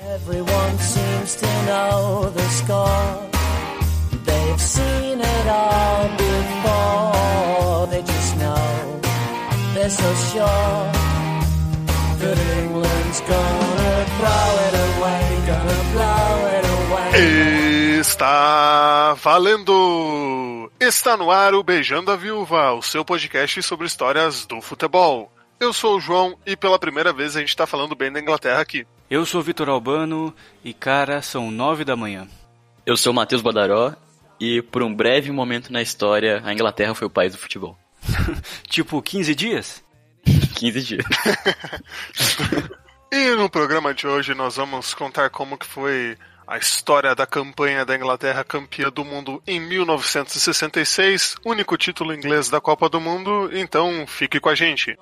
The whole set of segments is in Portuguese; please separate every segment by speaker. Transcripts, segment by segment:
Speaker 1: Everyone seems to know the score. They've seen it all before. They just know they're so sure that England's gonna throw it away, gonna blow it away.
Speaker 2: Está valendo! Está no ar o Beijando a Viúva, o seu podcast sobre histórias do futebol. Eu sou o João e pela primeira vez a gente está falando bem da Inglaterra aqui.
Speaker 3: Eu sou Vitor Albano e, cara, são nove da manhã.
Speaker 4: Eu sou o Matheus Badaró e, por um breve momento na história, a Inglaterra foi o país do futebol.
Speaker 3: tipo, 15 dias?
Speaker 4: 15 dias.
Speaker 2: E no programa de hoje nós vamos contar como que foi a história da campanha da Inglaterra campeã do mundo em 1966, único título inglês da Copa do Mundo, então fique com a gente.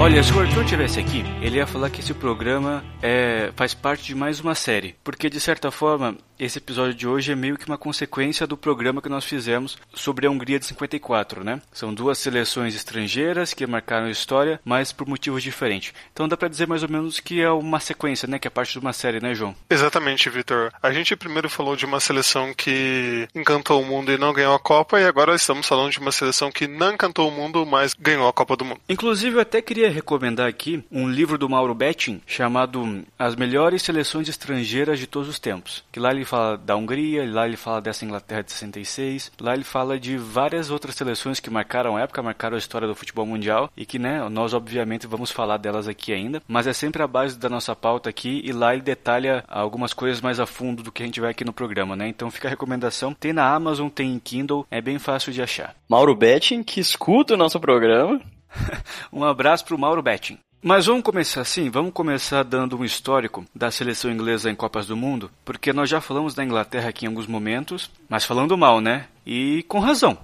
Speaker 3: Olha, se o Arthur tivesse aqui, ele ia falar que esse programa é, faz parte de mais uma série. Porque, de certa forma, esse episódio de hoje é meio que uma consequência do programa que nós fizemos sobre a Hungria de 54, né? São duas seleções estrangeiras que marcaram a história, mas por motivos diferentes. Então dá pra dizer mais ou menos que é uma sequência, né? Que é parte de uma série, né, João?
Speaker 2: Exatamente, Vitor. A gente primeiro falou de uma seleção que encantou o mundo e não ganhou a Copa, e agora estamos falando de uma seleção que não encantou o mundo, mas ganhou a Copa do Mundo.
Speaker 3: Inclusive, eu até queria recomendar aqui um livro do Mauro Betting chamado As Melhores Seleções Estrangeiras de Todos os Tempos. Que lá ele fala da Hungria, lá ele fala dessa Inglaterra de 66, lá ele fala de várias outras seleções que marcaram a época, marcaram a história do futebol mundial e que, né, nós obviamente vamos falar delas aqui ainda, mas é sempre a base da nossa pauta aqui e lá ele detalha algumas coisas mais a fundo do que a gente vai aqui no programa, né? Então fica a recomendação. Tem na Amazon, tem em Kindle, é bem fácil de achar.
Speaker 4: Mauro Betting, que escuta o nosso programa.
Speaker 3: Um abraço pro Mauro Betting. Mas vamos começar assim, vamos começar dando um histórico da seleção inglesa em Copas do Mundo, porque nós já falamos da Inglaterra aqui em alguns momentos, mas falando mal, né? E com razão.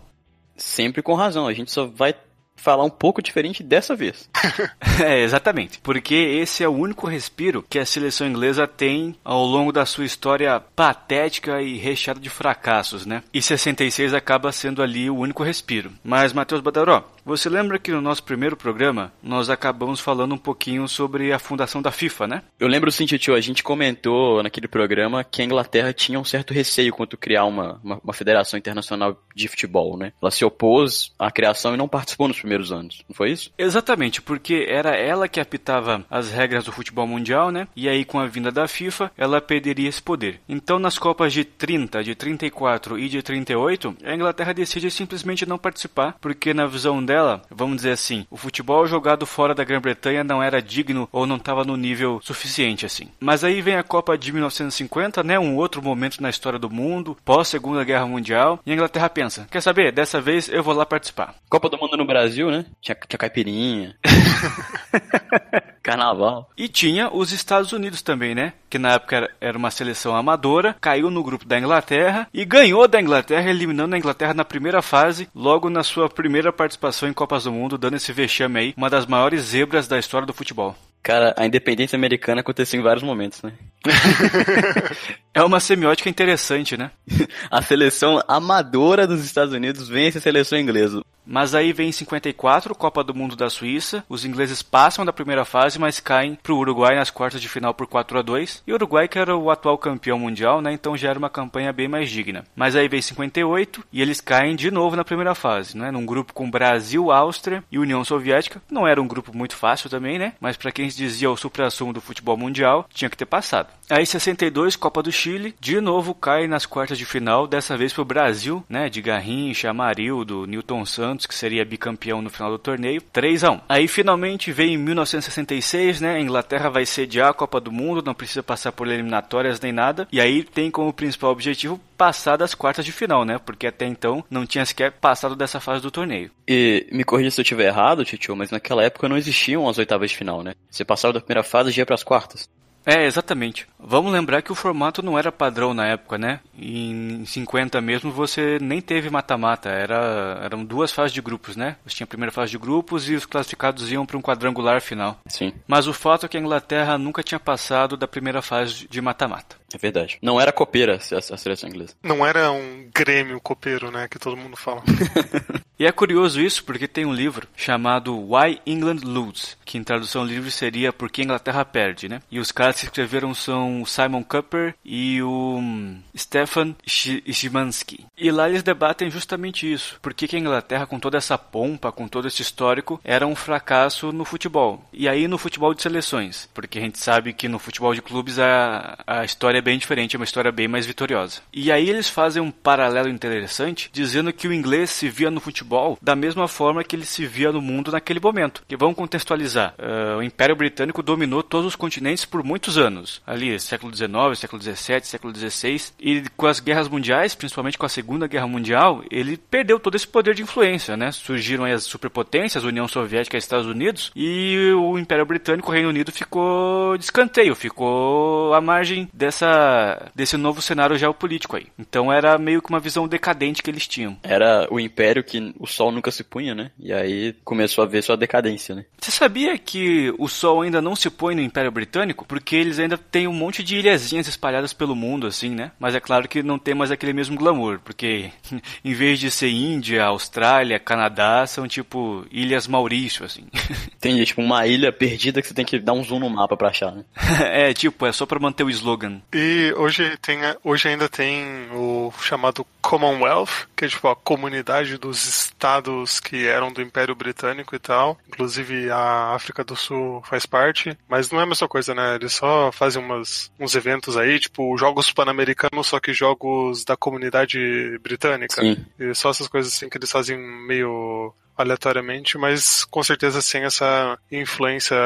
Speaker 4: Sempre com razão, a gente só vai falar um pouco diferente dessa vez.
Speaker 3: É, exatamente. Porque esse é o único respiro que a seleção inglesa tem ao longo da sua história patética e recheada de fracassos, né? E 66 acaba sendo ali o único respiro. Mas, Matheus Badaró, você lembra que no nosso primeiro programa nós acabamos falando um pouquinho sobre a fundação da FIFA, né?
Speaker 4: Eu lembro sim, tio, a gente comentou naquele programa que a Inglaterra tinha um certo receio quanto criar uma, uma, uma federação internacional de futebol, né? Ela se opôs à criação e não participou nos primeiros anos, não foi isso?
Speaker 3: Exatamente, porque era ela que apitava as regras do futebol mundial, né? E aí, com a vinda da FIFA, ela perderia esse poder. Então, nas Copas de 30, de 34 e de 38, a Inglaterra decide simplesmente não participar, porque na visão dela, vamos dizer assim, o futebol jogado fora da Grã-Bretanha não era digno ou não estava no nível suficiente assim. Mas aí vem a Copa de 1950, né? Um outro momento na história do mundo, pós Segunda Guerra Mundial, e a Inglaterra pensa: quer saber? Dessa vez eu vou lá participar.
Speaker 4: Copa do Mundo no Brasil, né? Tinha, tinha caipirinha. Carnaval.
Speaker 3: E tinha os Estados Unidos também, né? Que na época era- uma seleção amadora, caiu no grupo da Inglaterra e ganhou da Inglaterra, eliminando a Inglaterra na primeira fase, logo na sua primeira participação em Copas do Mundo, dando esse vexame aí, uma das maiores zebras da história do futebol.
Speaker 4: Cara, a independência americana aconteceu em vários momentos, né?
Speaker 3: É uma semiótica interessante, né?
Speaker 4: A seleção amadora dos Estados Unidos vence a seleção inglesa.
Speaker 3: Mas aí vem em 54, Copa do Mundo da Suíça. Os ingleses passam da primeira fase, mas caem pro Uruguai nas quartas de final por 4 a 2 E o Uruguai, que era o atual campeão mundial, né? Então já era uma campanha bem mais digna. Mas aí vem 58 e eles caem de novo na primeira fase, né? Num grupo com Brasil, Áustria e União Soviética. Não era um grupo muito fácil também, né? Mas para quem dizia o supra-sumo do futebol mundial, tinha que ter passado. Aí 62, Copa do Chile, de novo cai nas quartas de final, dessa vez pro Brasil, né? De Garrincha, Amarildo, Newton Santos, que seria bicampeão no final do torneio, 3 a 1. Aí finalmente vem em 1966, né? A Inglaterra vai sediar a Copa do Mundo, não precisa passar por eliminatórias nem nada, e aí tem como principal objetivo passar das quartas de final, né? Porque até então não tinha sequer passado dessa fase do torneio.
Speaker 4: E me corrija se eu estiver errado, Titio, mas naquela época não existiam as oitavas de final, né? Você passava da primeira fase e ia pras quartas.
Speaker 3: É, exatamente. Vamos lembrar que o formato não era padrão na época, né? Em 50 mesmo você nem teve mata-mata, era, eram duas fases de grupos, né? Você tinha a primeira fase de grupos e os classificados iam para um quadrangular final.
Speaker 4: Sim,
Speaker 3: Mas o fato é que a Inglaterra nunca tinha passado da primeira fase de mata-mata.
Speaker 4: é verdade. Não era copeira a, a seleção inglesa.
Speaker 2: Não era um grêmio copeiro, né? Que todo mundo fala.
Speaker 3: E é curioso isso porque tem um livro chamado Why England Lose, que em tradução livre seria Por que Inglaterra Perde, né? E os caras que escreveram são o Simon Cooper e o hum, Stefan Szymanski. E lá eles debatem justamente isso. Por que a Inglaterra, com toda essa pompa, com todo esse histórico, era um fracasso no futebol? E aí no futebol de seleções, porque a gente sabe que no futebol de clubes a, a história é bem diferente, é uma história bem mais vitoriosa. E aí eles fazem um paralelo interessante, dizendo que o inglês se via no futebol da mesma forma que ele se via no mundo naquele momento. E vamos contextualizar. Ah, o Império Britânico dominou todos os continentes por muitos anos. Ali, século XIX, século XVII, século XVI. E com as guerras mundiais, principalmente com a Segunda Guerra Mundial, ele perdeu todo esse poder de influência, né? Surgiram as superpotências, União Soviética e os Estados Unidos, e o Império Britânico, o Reino Unido, ficou de escanteio, ficou à margem dessa, desse novo cenário geopolítico aí. Então era meio que uma visão decadente que eles tinham.
Speaker 4: Era o império que o sol nunca se punha, né? E aí começou a ver sua decadência, né?
Speaker 3: Você sabia que o Sol ainda não se põe no Império Britânico? Porque eles ainda têm um monte de ilhazinhas espalhadas pelo mundo, assim, né? Mas é claro que não tem mais aquele mesmo glamour, porque em vez de ser Índia, Austrália, Canadá, são tipo Ilhas Maurício, assim.
Speaker 4: Tem tipo uma ilha perdida que você tem que dar um zoom no mapa pra achar, né?
Speaker 3: é, tipo, é só pra manter o slogan.
Speaker 2: E hoje, tem, hoje ainda tem o chamado Commonwealth, que é tipo a comunidade dos estados que eram do Império Britânico e tal. Inclusive a África do Sul faz parte, mas não é a mesma coisa, né? Eles só fazem umas, uns eventos aí, tipo Jogos Pan-Americanos, só que jogos da comunidade britânica.
Speaker 4: Sim.
Speaker 2: E só essas coisas assim que eles fazem meio aleatoriamente, mas com certeza sem essa influência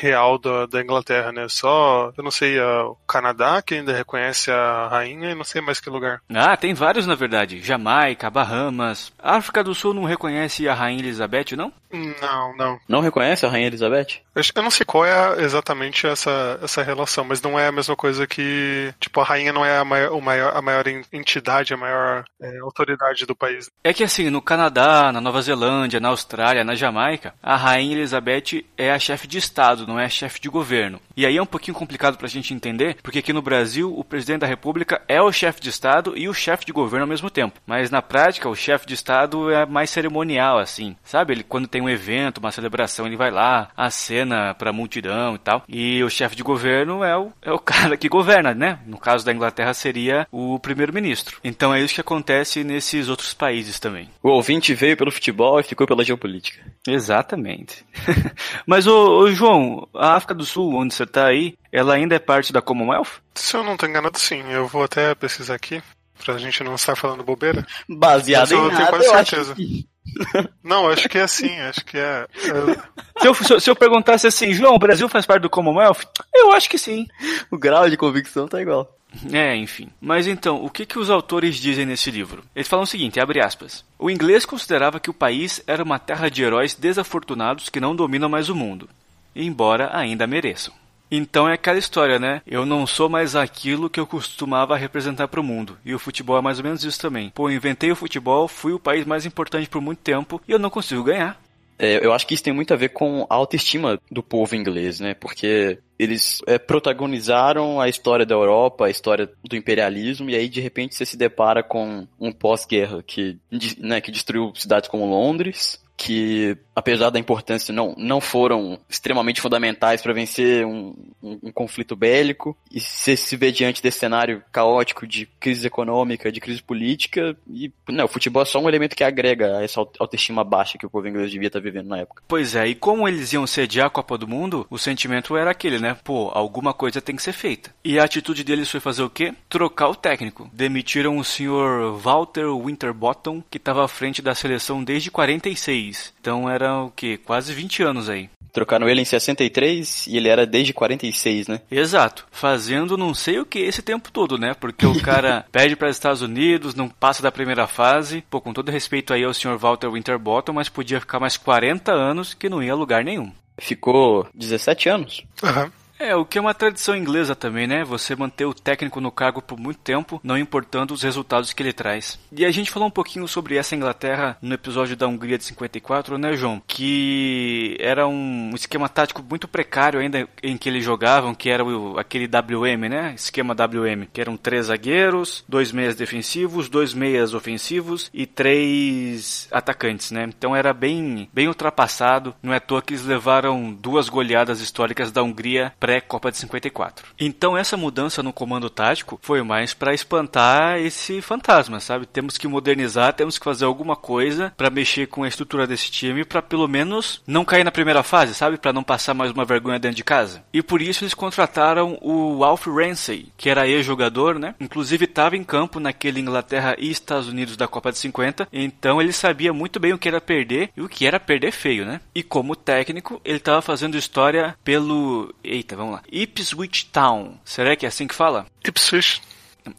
Speaker 2: real da, da Inglaterra, né? Só, eu não sei, a- o Canadá que ainda reconhece a rainha e não sei mais que lugar.
Speaker 3: Ah, tem vários na verdade. Jamaica, Bahamas. A África do Sul não reconhece a Rainha Elizabeth, não?
Speaker 2: Não, não.
Speaker 4: Não reconhece a Rainha Elizabeth?
Speaker 2: Eu acho- eu não sei qual é exatamente essa, essa relação, mas não é a mesma coisa que, tipo, a rainha não é a maior, o maior, a maior en- entidade, a maior é, autoridade do país.
Speaker 3: É que assim, no Canadá, na Nova Zelândia, na Austrália, na Jamaica, a Rainha Elizabeth é a chefe de Estado, não é a chefe de governo. E aí é um pouquinho complicado pra gente entender, porque aqui no Brasil o presidente da República é o chefe de Estado e o chefe de governo ao mesmo tempo. Mas na prática, o chefe de Estado é mais cerimonial, assim. Sabe? Ele quando tem um evento, uma celebração, ele vai lá, acena pra multidão e tal. E o chefe de governo é o, é o cara que governa, né? No caso da Inglaterra seria o primeiro-ministro. Então é isso que acontece nesses outros países também.
Speaker 4: O ouvinte veio pelo futebol e ficou pela geopolítica.
Speaker 3: Exatamente. Mas, ô, ô, João, a África do Sul, onde você tá aí, ela ainda é parte da Commonwealth?
Speaker 2: Se eu não tô enganado, sim. Eu vou até pesquisar aqui, pra gente não estar falando bobeira.
Speaker 4: Baseado
Speaker 2: Mas eu
Speaker 4: em
Speaker 2: tenho
Speaker 4: nada,
Speaker 2: quase
Speaker 4: eu acho
Speaker 2: certeza.
Speaker 4: que-
Speaker 2: Não, acho que é assim, acho que é. eu-
Speaker 3: Se eu, se eu- se eu perguntasse assim, João, o Brasil faz parte do Commonwealth? Eu acho que sim.
Speaker 4: O grau de convicção tá igual.
Speaker 3: É, enfim. Mas então, o que, que os autores dizem nesse livro? Eles falam o seguinte, abre aspas. O inglês considerava que o país era uma terra de heróis desafortunados que não dominam mais o mundo, embora ainda mereçam. Então é aquela história, né? Eu não sou mais aquilo que eu costumava representar para o mundo. E o futebol é mais ou menos isso também. Pô, eu inventei o futebol, fui o país mais importante por muito tempo e eu não consigo ganhar.
Speaker 4: É, eu acho que isso tem muito a ver com a autoestima do povo inglês, né? Porque eles é, protagonizaram a história da Europa, a história do imperialismo, e aí de repente você se depara com um pós-guerra que, né, que destruiu cidades como Londres, que apesar da importância não, não foram extremamente fundamentais para vencer um, um- um conflito bélico, e você se vê diante desse cenário caótico de crise econômica, de crise política, e não, o futebol é só um elemento que agrega a essa aut- autoestima baixa que o povo inglês devia estar vivendo na época.
Speaker 3: Pois é, e como eles iam sediar a Copa do Mundo, o sentimento era aquele, né? Pô, alguma coisa tem que ser feita. E a atitude deles foi fazer o quê? Trocar o técnico. Demitiram o senhor Walter Winterbottom, que estava à frente da seleção desde 46. Então era o quê? Quase 20 anos aí.
Speaker 4: Trocaram ele em 63 e ele era desde 46, né?
Speaker 3: Exato, fazendo não sei o que esse tempo todo, né? Porque o cara pede para os Estados Unidos, não passa da primeira fase. Pô, com todo respeito aí ao senhor Walter Winterbottom, mas podia ficar mais 40 anos que não ia a lugar nenhum.
Speaker 4: Ficou 17 anos.
Speaker 2: Aham.
Speaker 3: É, o que é uma tradição inglesa também, né? Você manter o técnico no cargo por muito tempo, não importando os resultados que ele traz. E a gente falou um pouquinho sobre essa Inglaterra no episódio da Hungria de 54, né, João? Que era um esquema tático muito precário ainda em que eles jogavam, que era o, aquele WM, né? Esquema WM, que eram três zagueiros, dois meias defensivos, dois meias ofensivos e três atacantes, né? Então era bem, bem ultrapassado. Não é à toa que eles levaram duas goleadas históricas da Hungria pré-Copa de 54. Então essa mudança no comando tático foi mais para espantar esse fantasma, sabe? Temos que modernizar, temos que fazer alguma coisa para mexer com a estrutura desse time para pelo menos não cair na primeira fase, sabe? Para não passar mais uma vergonha dentro de casa. E por isso eles contrataram o Alf Ramsey, que era ex-jogador, né? Inclusive estava em campo naquele Inglaterra e Estados Unidos da Copa de 50, então ele sabia muito bem o que era perder e o que era perder feio, né? E como técnico, ele estava fazendo história pelo, eita, vamos lá, Ipswich Town. Será que é assim que fala?
Speaker 2: Ipswich.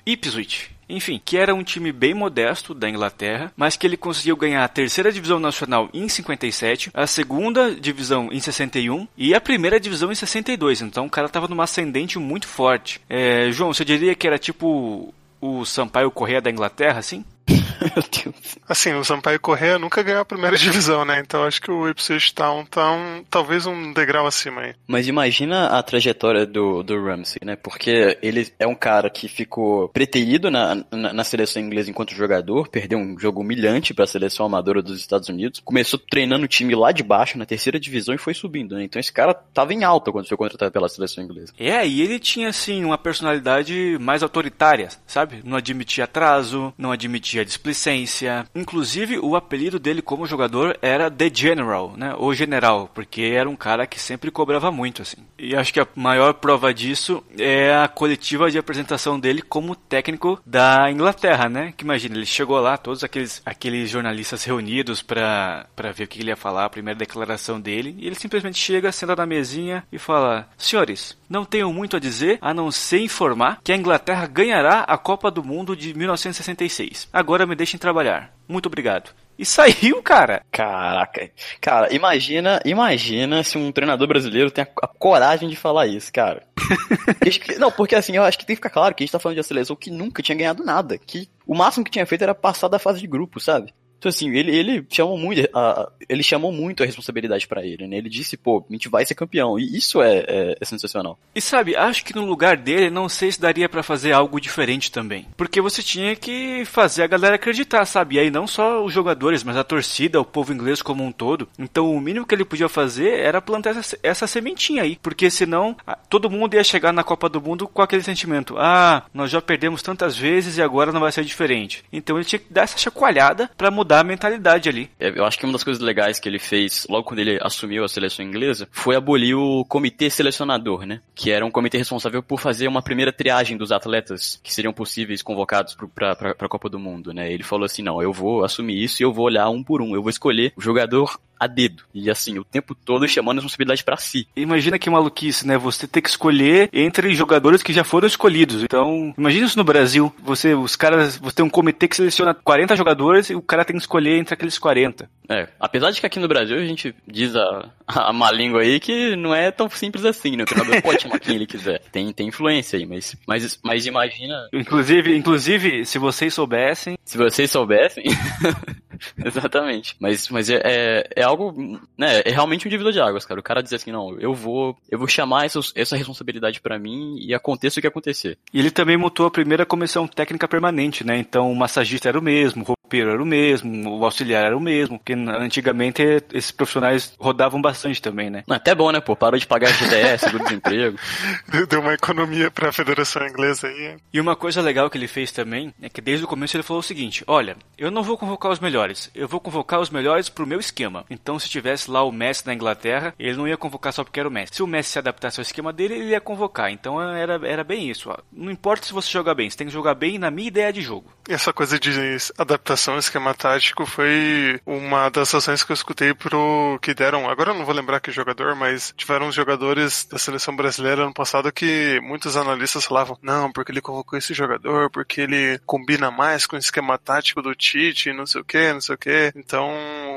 Speaker 3: Ipswich. Enfim, que era um time bem modesto da Inglaterra, mas que ele conseguiu ganhar a terceira divisão nacional em 57, a segunda divisão em 61 e a primeira divisão em 62. Então o cara tava numa ascendente muito forte. É, João, você diria que era tipo o Sampaio Correia da Inglaterra, assim?
Speaker 4: Meu Deus.
Speaker 2: Assim, o Sampaio Correia nunca ganhou a primeira divisão, né? Então acho que o Ipswich Town tá um, talvez um degrau acima aí.
Speaker 4: Mas imagina a trajetória do, do Ramsey, né? Porque ele é um cara que ficou preterido na, na, na seleção inglesa enquanto jogador, perdeu um jogo humilhante para a seleção amadora dos Estados Unidos, começou treinando o time lá de baixo, na terceira divisão, e foi subindo, né? Então esse cara tava em alta quando foi contratado pela seleção inglesa.
Speaker 3: É, e ele tinha, assim, uma personalidade mais autoritária, sabe? Não admitia atraso, não admitia displicência. Inclusive, o apelido dele como jogador era The General, né? O General, porque era um cara que sempre cobrava muito, assim. E acho que a maior prova disso é a coletiva de apresentação dele como técnico da Inglaterra, né? Que imagina, ele chegou lá, todos aqueles, aqueles jornalistas reunidos para ver o que ele ia falar, a primeira declaração dele, e ele simplesmente chega, senta na mesinha e fala: Senhores, não tenho muito a dizer a não ser informar que a Inglaterra ganhará a Copa do Mundo de 1966. Agora me deixem trabalhar. Muito obrigado. E saiu, cara.
Speaker 4: Caraca. Cara, imagina, imagina se um treinador brasileiro tem a, a coragem de falar isso, cara. não, porque assim, eu acho que tem que ficar claro que a gente tá falando de uma seleção que nunca tinha ganhado nada. Que o máximo que tinha feito era passar da fase de grupo, sabe? Então, assim, ele, ele chamou muito a, ele chamou muito a responsabilidade para ele, né? Ele disse, pô, a gente vai ser campeão. E isso é, é, é sensacional.
Speaker 3: E sabe, acho que no lugar dele, não sei se daria para fazer algo diferente também. Porque você tinha que fazer a galera acreditar, sabe? E aí não só os jogadores, mas a torcida, o povo inglês como um todo. Então o mínimo que ele podia fazer era plantar essa, essa sementinha aí. Porque senão todo mundo ia chegar na Copa do Mundo com aquele sentimento: ah, nós já perdemos tantas vezes e agora não vai ser diferente. Então ele tinha que dar essa chacoalhada para mudar a mentalidade ali.
Speaker 4: Eu acho que uma das coisas legais que ele fez logo quando ele assumiu a seleção inglesa foi abolir o comitê selecionador, né? Que era um comitê responsável por fazer uma primeira triagem dos atletas que seriam possíveis convocados para a Copa do Mundo, né? Ele falou assim: não, eu vou assumir isso e eu vou olhar um por um, eu vou escolher o jogador a dedo. E assim, o tempo todo chamando a responsabilidade para si.
Speaker 3: Imagina que maluquice, né? Você ter que escolher entre jogadores que já foram escolhidos. Então, imagina isso no Brasil. Você, os caras, você tem um comitê que seleciona 40 jogadores e o cara tem que escolher entre aqueles 40.
Speaker 4: É, apesar de que aqui no Brasil a gente diz a, a má língua aí que não é tão simples assim, né? O treinador pode chamar quem ele quiser. Tem, tem influência aí, mas, mas, mas imagina.
Speaker 3: Inclusive, inclusive, se vocês soubessem.
Speaker 4: Se vocês soubessem. Exatamente. Mas, mas é, é, é, algo, né? É realmente um dívida de águas, cara. O cara dizer assim, não, eu vou, eu vou chamar essa, essa responsabilidade para mim e aconteça o que acontecer.
Speaker 3: E ele também montou a primeira comissão técnica permanente, né? Então o massagista era o mesmo, o roupeiro era o mesmo, o auxiliar era o mesmo, porque antigamente esses profissionais rodavam bastante também, né?
Speaker 4: Até bom, né, pô? Parou de pagar GDS, seguro-desemprego.
Speaker 2: Deu uma economia pra Federação Inglesa aí.
Speaker 3: E uma coisa legal que ele fez também é que desde o começo ele falou o seguinte: olha, eu não vou convocar os melhores, eu vou convocar os melhores pro meu esquema. Então, se tivesse lá o Messi na Inglaterra, ele não ia convocar só porque era o Messi. Se o Messi se adaptasse ao esquema dele, ele ia convocar. Então era, era bem isso. Ó. Não importa se você jogar bem, você tem que jogar bem na minha ideia de jogo.
Speaker 2: Essa coisa de adaptação esquema tático foi uma das ações que eu escutei pro que deram. Agora eu não vou lembrar que jogador, mas tiveram uns jogadores da seleção brasileira ano passado que muitos analistas falavam: não, porque ele convocou esse jogador, porque ele combina mais com o esquema tático do Tite, não sei o que, não sei o que. Então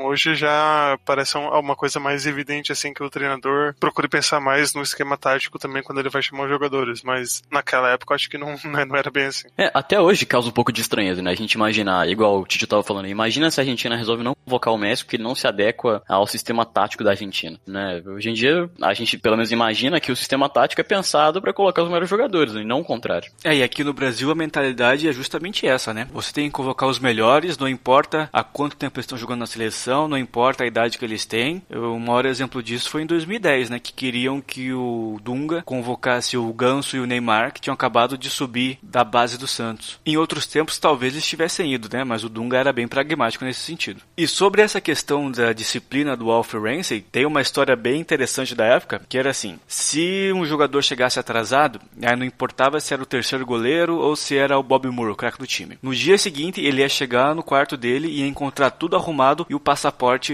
Speaker 2: hoje já parece um- uma coisa mais evidente assim que o treinador procure pensar mais no esquema tático também quando ele vai chamar os jogadores, mas naquela época eu acho que não, né, não era bem assim.
Speaker 4: É, até hoje causa um pouco de estranheza, né? A gente imaginar, igual o Tito tava falando, imagina se a Argentina resolve não convocar o Messi porque ele não se adequa ao sistema tático da Argentina, né? Hoje em dia, a gente pelo menos imagina que o sistema tático é pensado pra colocar os melhores jogadores, né? e não o contrário.
Speaker 3: É, e aqui no Brasil a mentalidade é justamente essa, né? Você tem que convocar os melhores, não importa há quanto tempo eles estão jogando na seleção, não importa a idade que eles têm. O maior exemplo disso foi em 2010, né? Que queriam que o Dunga convocasse o Ganso e o Neymar, que tinham acabado de subir da base do Santos. Em outros tempos, talvez eles tivessem ido, né? Mas o Dunga era bem pragmático nesse sentido. E sobre essa questão da disciplina do Alfred Ramsey, tem uma história bem interessante da época, que era assim: se um jogador chegasse atrasado, aí não importava se era o terceiro goleiro ou se era o Bob Moore, o craque do time. No dia seguinte, ele ia chegar no quarto dele e encontrar tudo arrumado e o passaporte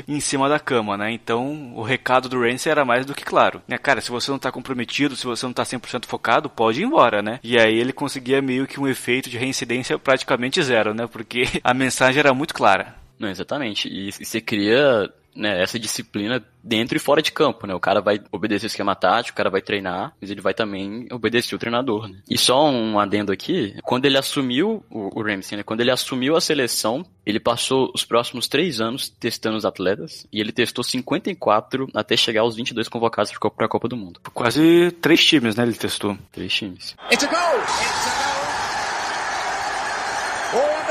Speaker 3: em cima da cama, né? Então, o recado do Ramsey era mais do que claro. Né, cara, se você não tá comprometido, se você não tá 100% focado, pode ir embora, né? E aí ele conseguia meio que um efeito de reincidência praticamente zero, né? Porque a mensagem era muito clara.
Speaker 4: Não, exatamente. E, e você cria né, essa disciplina dentro e fora de campo, né? O cara vai obedecer o esquema tático, o cara vai treinar, mas ele vai também obedecer o treinador, né? E só um adendo aqui, quando ele assumiu, o, o Ramsey, né? Quando ele assumiu a seleção, ele passou os próximos três anos testando os atletas, e ele testou 54 até chegar aos 22 convocados para a Copa do Mundo.
Speaker 3: Quase três times, né? Ele testou.
Speaker 4: Três times.
Speaker 5: It's a goal. It's a goal. Oh, the Germans go mad at the referee.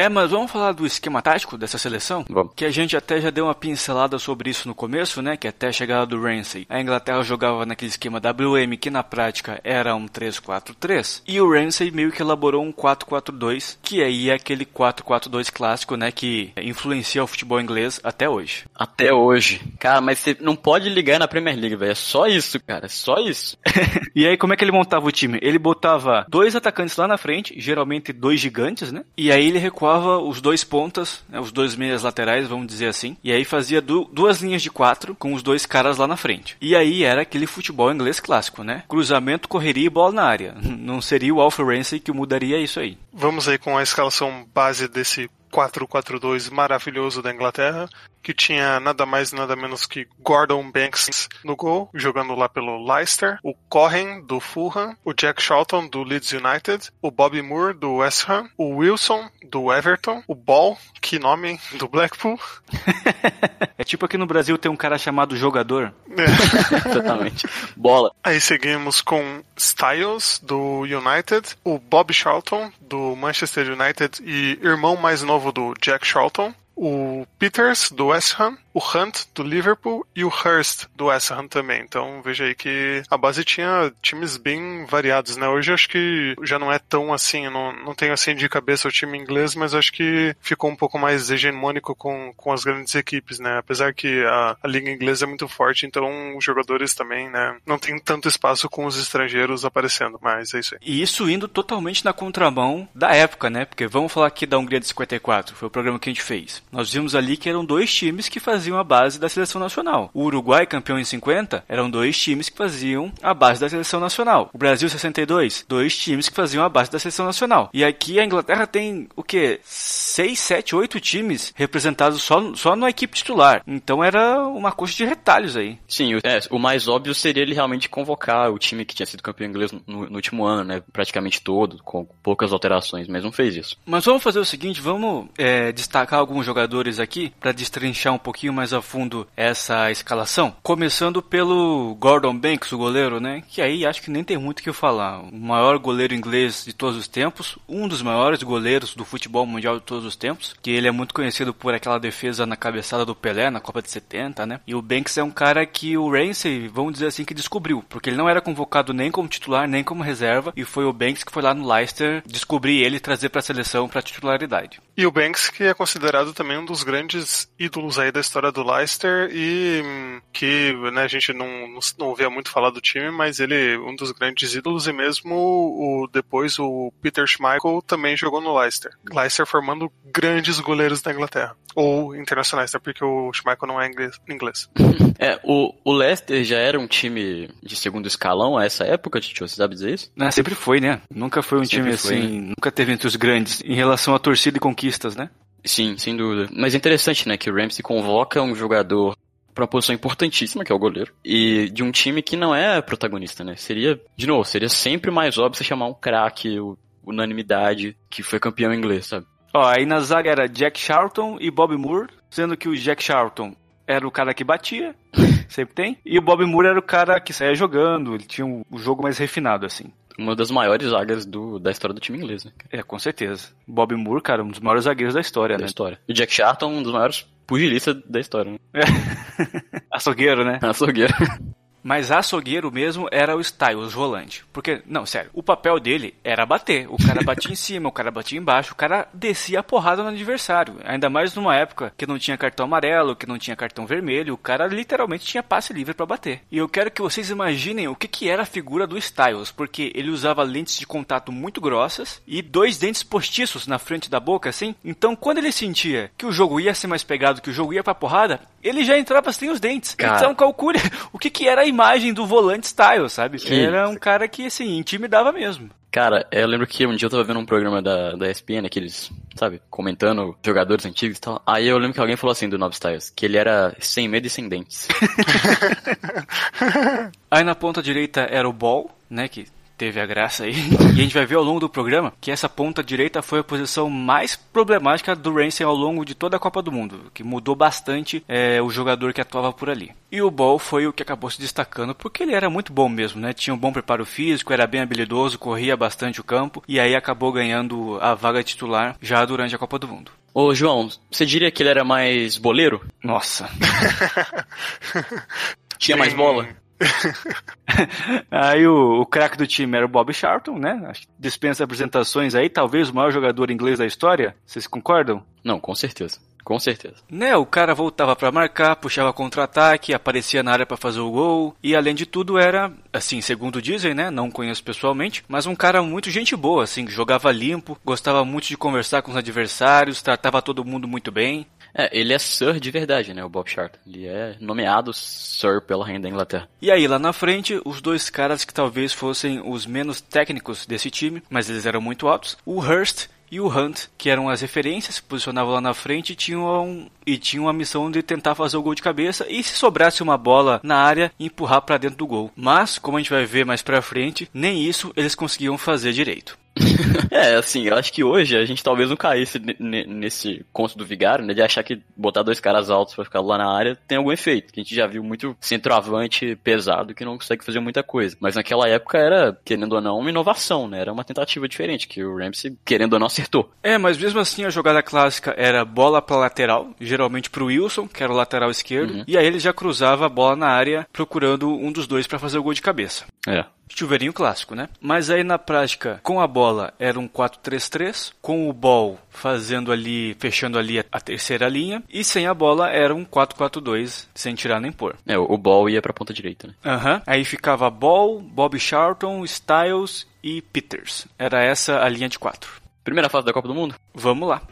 Speaker 3: É, mas vamos falar do esquema tático dessa seleção?
Speaker 4: Vamos.
Speaker 3: Que a gente até já deu uma pincelada sobre isso no começo, né? Que até a chegada do Ramsey, a Inglaterra jogava naquele esquema WM, que na prática era um 3-4-3. E o Ramsey meio que elaborou um 4-4-2, que aí é aquele 4-4-2 clássico, né? Que influencia o futebol inglês até hoje.
Speaker 4: Até hoje. Cara, mas você não pode ligar na Premier League, velho. É só isso, cara. É só isso.
Speaker 3: E aí, como é que ele montava o time? Ele botava dois atacantes lá na frente, geralmente dois gigantes, né? E aí ele recuava os dois pontas, né, os dois meias laterais, vamos dizer assim. E aí fazia du- duas linhas de quatro com os dois caras lá na frente. E aí era aquele futebol inglês clássico, né? Cruzamento, correria e bola na área. Não seria o Alfred Ramsey que mudaria isso aí.
Speaker 2: Vamos aí com a escalação base desse 4-4-2 maravilhoso da Inglaterra, que tinha nada mais nada menos que Gordon Banks no gol, jogando lá pelo Leicester, o Cohen do Fulham, o Jack Charlton do Leeds United, o Bobby Moore do West Ham, o Wilson do Everton, o Ball, que nome, do Blackpool,
Speaker 3: É tipo aqui no Brasil tem um cara chamado jogador.
Speaker 4: Exatamente. Bola.
Speaker 2: Aí seguimos com Styles do United, o Bob Charlton do Manchester United e irmão mais novo do Jack Charlton, o Peters do West Ham, o Hunt do Liverpool e o Hurst do West Ham também. Então veja aí que a base tinha times bem variados, né? Hoje acho que já não é tão assim, não, não tenho assim de cabeça o time inglês, mas acho que ficou um pouco mais hegemônico com, com as grandes equipes, né? Apesar que a, a liga inglesa é muito forte, então os jogadores também, né? Não tem tanto espaço com os estrangeiros aparecendo, mas é isso aí.
Speaker 3: E isso indo totalmente na contramão da época, né? Porque vamos falar aqui da Hungria de 54, foi o programa que a gente fez. Nós vimos ali que eram dois times que faziam a base da seleção nacional. O Uruguai, campeão em 50, eram dois times que faziam a base da seleção nacional. O Brasil 62, dois times que faziam a base da seleção nacional. E aqui a Inglaterra tem o quê? 6, 7, 8 times representados só, só na equipe titular. Então era uma coxa de retalhos aí.
Speaker 4: Sim, o, é, o mais óbvio seria ele realmente convocar o time que tinha sido campeão inglês no, no último ano, né? Praticamente todo, com poucas alterações, mas não fez isso.
Speaker 3: Mas vamos fazer o seguinte, vamos é, destacar alguns jogadores aqui para destrinchar um pouquinho mais a fundo essa escalação. Começando pelo Gordon Banks, o goleiro, né? Que aí acho que nem tem muito o que falar. O maior goleiro inglês de todos os tempos, um dos maiores goleiros do futebol mundial de todos os tempos, que ele é muito conhecido por aquela defesa na cabeçada do Pelé na Copa de 70, né? E o Banks é um cara que o Ramsey, vamos dizer assim, que descobriu, porque ele não era convocado nem como titular, nem como reserva, e foi o Banks que foi lá no Leicester descobrir ele e trazer para a seleção para titularidade.
Speaker 2: E o Banks, que é considerado também um dos grandes ídolos aí da história do Leicester e hum, que né, a gente não, não, não ouvia muito falar do time, mas ele é um dos grandes ídolos e mesmo o, depois o Peter Schmeichel também jogou no Leicester. Leicester formando grandes goleiros da Inglaterra. Ou internacionais, né, porque o Schmeichel não é inglês. inglês.
Speaker 4: É, o, o Leicester já era um time de segundo escalão a essa época, Tio? Você sabe dizer isso?
Speaker 3: Né, sempre foi, né? Nunca foi um
Speaker 4: Sempre
Speaker 3: time
Speaker 4: foi,
Speaker 3: assim, nunca teve entre os grandes em relação à torcida e conquistas, né?
Speaker 4: Sim, sem dúvida. Mas é interessante, né, que o Ramsey convoca um jogador pra uma posição importantíssima, que é o goleiro, e de um time que não é protagonista, né? Seria, de novo, seria sempre mais óbvio você chamar um craque, unanimidade, que foi campeão inglês, sabe?
Speaker 3: Ó, aí na zaga era Jack Charlton e Bob Moore, sendo que o Jack Charlton era o cara que batia, sempre tem, e o Bob Moore era o cara que saía jogando, ele tinha um, o jogo mais refinado, assim.
Speaker 4: Uma das maiores zagas do, da história do time inglês, né?
Speaker 3: É, com certeza. Bob Moore, cara, um dos maiores zagueiros da história,
Speaker 4: Da
Speaker 3: né?
Speaker 4: história. E Jack Charlton, um dos maiores pugilistas da história, né?
Speaker 3: Açougueiro, né?
Speaker 4: Açougueiro.
Speaker 3: Mas açougueiro mesmo era o Styles Rolante. Porque, não, sério, o papel dele era bater. O cara batia em cima, o cara batia embaixo, o cara descia a porrada no adversário. Ainda mais numa época que não tinha cartão amarelo, que não tinha cartão vermelho, o cara literalmente tinha passe livre pra bater. E eu quero que vocês imaginem o que, que era a figura do Styles, porque ele usava lentes de contato muito grossas e dois dentes postiços na frente da boca, assim. Então, quando ele sentia que o jogo ia ser mais pegado, que o jogo ia pra porrada, ele já entrava sem os dentes.
Speaker 4: Cara.
Speaker 3: Então, calcule o que, que era a imagem do volante style, sabe?
Speaker 4: Que
Speaker 3: Era um cara que, assim, intimidava mesmo.
Speaker 4: Cara, eu lembro que um dia eu tava vendo um programa da, da ESPN, aqueles, sabe, comentando jogadores antigos e tal. Aí eu lembro que alguém falou assim do Nob Styles, que ele era sem medo e sem dentes.
Speaker 3: Aí na ponta direita era o Ball, né, que teve a graça aí. E a gente vai ver ao longo do programa que essa ponta direita foi a posição mais problemática do Ramsey ao longo de toda a Copa do Mundo, que mudou bastante é, o jogador que atuava por ali. E o Ball foi o que acabou se destacando porque ele era muito bom mesmo, né? Tinha um bom preparo físico, era bem habilidoso, corria bastante o campo e aí acabou ganhando a vaga titular já durante a Copa do Mundo.
Speaker 4: Ô, João, você diria que ele era mais boleiro?
Speaker 3: Nossa.
Speaker 4: Tinha mais bola?
Speaker 3: Aí o, o craque do time era o Bob Charlton, né? Dispensa apresentações aí, talvez o maior jogador inglês da história. Vocês concordam?
Speaker 4: Não, com certeza. Com certeza.
Speaker 3: Né, o cara voltava pra marcar, puxava contra-ataque, aparecia na área pra fazer o gol, e além de tudo era, assim, segundo dizem, né, não conheço pessoalmente, mas um cara muito gente boa, assim, que jogava limpo, gostava muito de conversar com os adversários, tratava todo mundo muito bem.
Speaker 4: É, ele é Sir de verdade, né, o Bob Charlton. Ele é nomeado Sir pela Rainha da Inglaterra.
Speaker 3: E aí lá na frente, os dois caras que talvez fossem os menos técnicos desse time, mas eles eram muito altos, o Hurst e o Hunt, que eram as referências, se posicionavam lá na frente e tinham, e tinham a missão de tentar fazer o gol de cabeça e se sobrasse uma bola na área, empurrar para dentro do gol. Mas, como a gente vai ver mais pra frente, nem isso eles conseguiam fazer direito.
Speaker 4: É, assim, eu acho que hoje a gente talvez não caísse ne- ne- nesse conto do Vigário, né? De achar que botar dois caras altos pra ficar lá na área tem algum efeito. Que a gente já viu muito centroavante pesado que não consegue fazer muita coisa. Mas naquela época era, querendo ou não, uma inovação, né? Era uma tentativa diferente, que o Ramsey, querendo ou não, acertou.
Speaker 3: É, mas mesmo assim a jogada clássica era bola pra lateral, geralmente pro Wilson, que era o lateral esquerdo, e aí ele já cruzava a bola na área procurando um dos dois pra fazer o gol de cabeça.
Speaker 4: É.
Speaker 3: Chuveirinho clássico, né? Mas aí na prática, com a bola era um 4-3-3, com o ball fazendo ali, fechando ali a, terceira linha, e sem a bola era um 4-4-2, sem tirar nem pôr.
Speaker 4: É, o ball ia pra ponta direita, né?
Speaker 3: Aham. Aí ficava Ball, Bob Charlton, Styles e Peters. Era essa a linha de quatro.
Speaker 4: Primeira fase da Copa do Mundo?
Speaker 3: Vamos lá.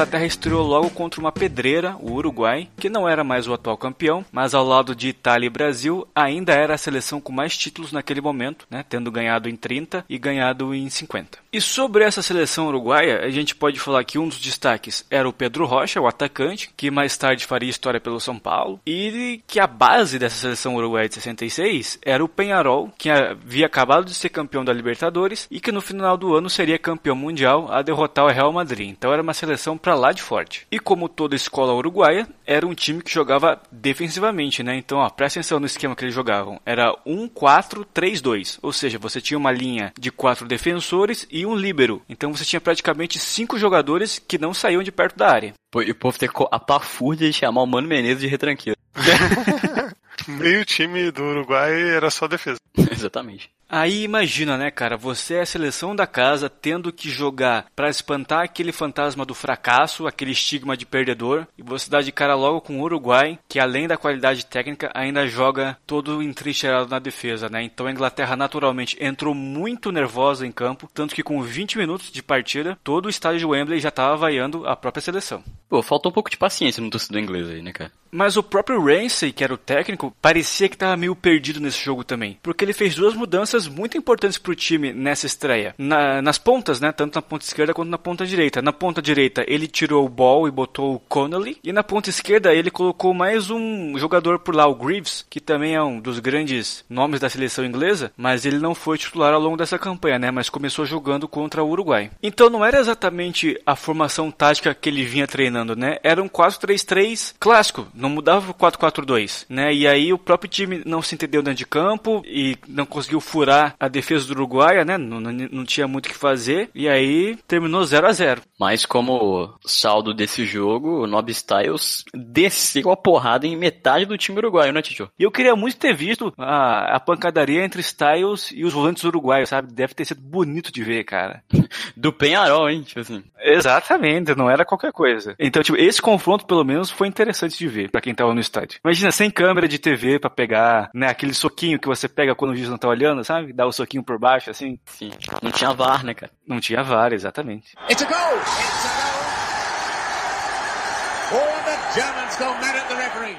Speaker 3: Inglaterra estreou logo contra uma pedreira, o Uruguai, que não era mais o atual campeão, mas ao lado de Itália e Brasil, ainda era a seleção com mais títulos naquele momento, né, tendo ganhado em 30 e ganhado em 50. E sobre essa seleção uruguaia, a gente pode falar que um dos destaques era o Pedro Rocha, o atacante, que mais tarde faria história pelo São Paulo, e que a base dessa seleção uruguaia de 66 era o Penharol, que havia acabado de ser campeão da Libertadores e que no final do ano seria campeão mundial a derrotar o Real Madrid. Então era uma seleção pra lá de forte. E como toda escola uruguaia, era um time que jogava defensivamente, né? Então, ó, presta atenção no esquema que eles jogavam. Era 1-4-3-2, ou seja, você tinha uma linha de quatro defensores e um líbero. Então você tinha praticamente cinco jogadores que não saíam de perto da área.
Speaker 4: Pô, E o povo tem co- a pafúrdia de chamar o Mano Menezes de retranqueiro.
Speaker 2: Meio time do Uruguai era só defesa.
Speaker 4: Exatamente.
Speaker 3: Aí imagina, né, cara, você é a seleção da casa tendo que jogar pra espantar aquele fantasma do fracasso, aquele estigma de perdedor, e você dá de cara logo com o Uruguai, que além da qualidade técnica, ainda joga todo entrincheirado na defesa, né? Então a Inglaterra naturalmente entrou muito nervosa em campo, tanto que com 20 minutos de partida, todo o estádio de Wembley já tava vaiando a própria seleção.
Speaker 4: Pô, faltou um pouco de paciência no torcedor inglês aí, né, cara?
Speaker 3: Mas o próprio Ramsey, que era o técnico, parecia que estava meio perdido nesse jogo também. Porque ele fez duas mudanças muito importantes para o time nessa estreia. Na- nas pontas, né? Tanto na ponta esquerda quanto na ponta direita. Na ponta direita, ele tirou o Ball e botou o Connolly. E na ponta esquerda, ele colocou mais um jogador por lá, o Greaves, que também é um dos grandes nomes da seleção inglesa. Mas ele não foi titular ao longo dessa campanha, né? Mas começou jogando contra o Uruguai. Então não era exatamente a formação tática que ele vinha treinando, né? Era um 4-3-3 clássico, não mudava o 4-4-2, né? E aí o próprio time não se entendeu dentro de campo e não conseguiu furar a defesa do Uruguai, né? Não, não, não tinha muito o que fazer e aí terminou 0 a 0
Speaker 4: Mas como saldo desse jogo, o Nob Styles desceu a porrada em metade do time uruguaio, né, Tito?
Speaker 3: E eu queria muito ter visto a, a pancadaria entre Styles e os volantes uruguaios, sabe? Deve ter sido bonito de ver, cara.
Speaker 4: Do Penharol, hein? Tipo assim.
Speaker 3: Exatamente, não era qualquer coisa. Então, tipo, esse confronto, pelo menos, foi interessante de ver pra quem tava no estádio. Imagina, sem câmera de TV pra pegar, né, aquele soquinho que você pega quando o juiz não tá olhando, sabe? Dá o soquinho por baixo, assim.
Speaker 4: Sim. Não tinha VAR, né, cara?
Speaker 3: Não tinha VAR, exatamente.
Speaker 5: It's a goal. It's a goal.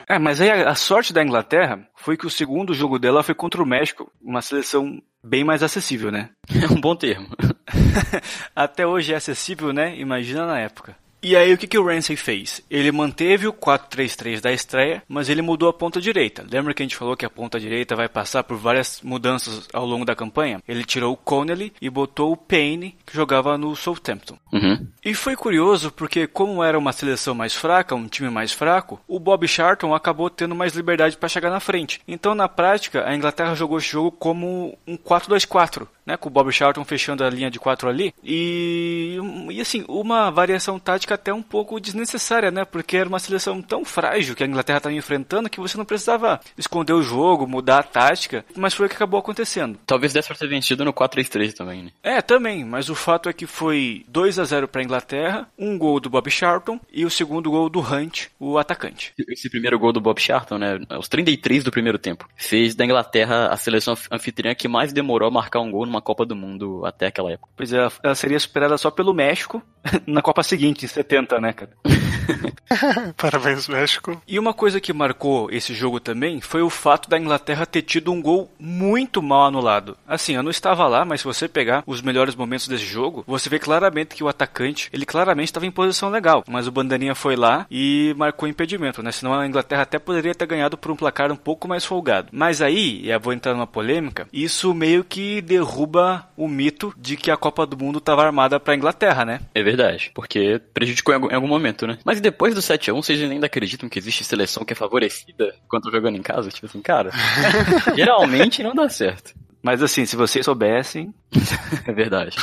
Speaker 3: É, mas aí a, a sorte da Inglaterra foi que o segundo jogo dela foi contra o México, uma seleção bem mais acessível, né?
Speaker 4: É um bom termo.
Speaker 3: Até hoje é acessível, né? Imagina na época. E aí o que, que o Ramsey fez? Ele manteve o 4-3-3 da estreia, mas ele mudou a ponta direita. Lembra que a gente falou que a ponta direita vai passar por várias mudanças ao longo da campanha? Ele tirou o Connelly e botou o Payne, que jogava no Southampton.
Speaker 4: Uhum.
Speaker 3: E foi curioso porque, como era uma seleção mais fraca, um time mais fraco, o Bob Charlton acabou tendo mais liberdade para chegar na frente. Então, na prática, a Inglaterra jogou esse jogo como um 4-2-4, né, com o Bob Charlton fechando a linha de 4 ali. E, e assim, uma variação tática até um pouco desnecessária, né, porque era uma seleção tão frágil que a Inglaterra estava enfrentando que você não precisava esconder o jogo, mudar a tática, mas foi o que acabou acontecendo.
Speaker 4: Talvez desse pra ter vencido no 4-3-3 também, né?
Speaker 3: É, também, mas o fato é que foi 2 a 0 para a Inglaterra, um gol do Bob Charlton e o segundo gol do Hunt, o atacante.
Speaker 4: Esse primeiro gol do Bob Charlton, né? Aos 33 do primeiro tempo. Fez da Inglaterra a seleção anfitriã que mais demorou a marcar um gol numa Copa do Mundo até aquela época.
Speaker 3: Pois é, ela seria superada só pelo México na Copa seguinte, em 70, né, cara?
Speaker 2: Parabéns, México.
Speaker 3: E uma coisa que marcou esse jogo também foi o fato da Inglaterra ter tido um gol muito mal anulado. Assim, eu não estava lá, mas se você pegar os melhores momentos desse jogo, você vê claramente que o atacante, ele claramente estava em posição legal, mas o Bandeirinha foi lá e marcou impedimento, né? Senão a Inglaterra até poderia ter ganhado por um placar um pouco mais folgado. Mas aí, e eu vou entrar numa polêmica, isso meio que derruba o mito de que a Copa do Mundo estava armada para a Inglaterra, né?
Speaker 4: É verdade, porque prejudicou em algum, em algum momento, né? Mas depois do 7x1, vocês ainda acreditam que existe seleção que é favorecida quando jogando em casa? Tipo assim, cara, geralmente não dá certo.
Speaker 3: Mas assim, se vocês soubessem.
Speaker 4: É verdade.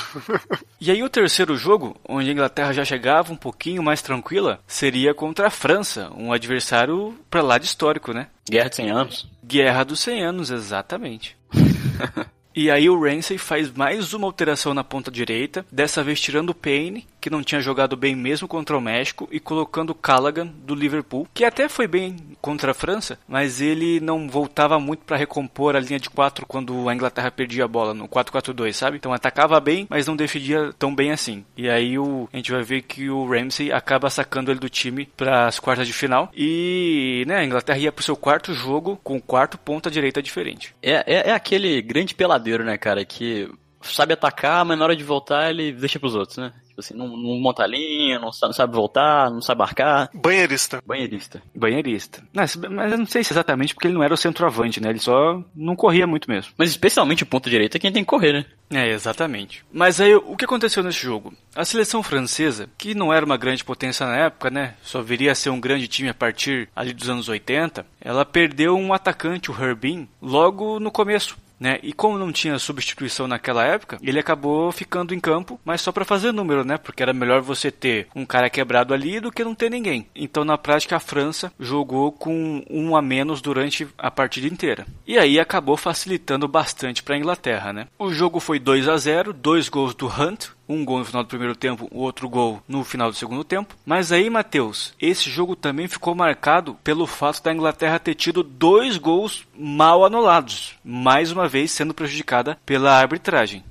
Speaker 3: E aí o terceiro jogo, onde a Inglaterra já chegava um pouquinho mais tranquila, seria contra a França, um adversário pra lá de histórico, né?
Speaker 4: Guerra de 100 anos.
Speaker 3: Guerra dos 100 anos, exatamente. E aí o Ramsey faz mais uma alteração na ponta direita, dessa vez tirando o Payne, que não tinha jogado bem mesmo contra o México, e colocando Callaghan do Liverpool, que até foi bem contra a França, mas ele não voltava muito para recompor a linha de 4 quando a Inglaterra perdia a bola no 4-4-2, sabe? Então atacava bem, mas não defendia tão bem assim. E aí o, a gente vai ver que o Ramsey acaba sacando ele do time para as quartas de final e, né, a Inglaterra ia pro seu quarto jogo com quarto ponta direita diferente.
Speaker 4: É, é, é aquele grande peladeiro, né, cara, que sabe atacar, mas na hora de voltar ele deixa pros outros, né? Tipo assim, não, não monta a linha, não sabe, não sabe voltar, não sabe marcar.
Speaker 2: Banheirista.
Speaker 4: Banheirista.
Speaker 3: Banheirista. Mas, mas eu não sei se exatamente porque ele não era o centroavante, né? Ele só não corria muito mesmo.
Speaker 4: Mas especialmente o ponto direito é quem tem que correr, né?
Speaker 3: É, exatamente. Mas aí, o que aconteceu nesse jogo? A seleção francesa, que não era uma grande potência na época, né? Só viria a ser um grande time a partir ali dos anos 80, ela perdeu um atacante, o Herbin, logo no começo. Né? E como não tinha substituição naquela época, ele acabou ficando em campo, mas só para fazer número, né? Porque era melhor você ter um cara quebrado ali do que não ter ninguém. Então, na prática, a França jogou com um a menos durante a partida inteira. E aí acabou facilitando bastante para a Inglaterra, né? O jogo foi 2 a 0, dois gols do Hunt, um gol no final do primeiro tempo, outro gol no final do segundo tempo. Mas aí, Matheus, esse jogo também ficou marcado pelo fato da Inglaterra ter tido dois gols mal anulados, mais uma vez sendo prejudicada pela arbitragem.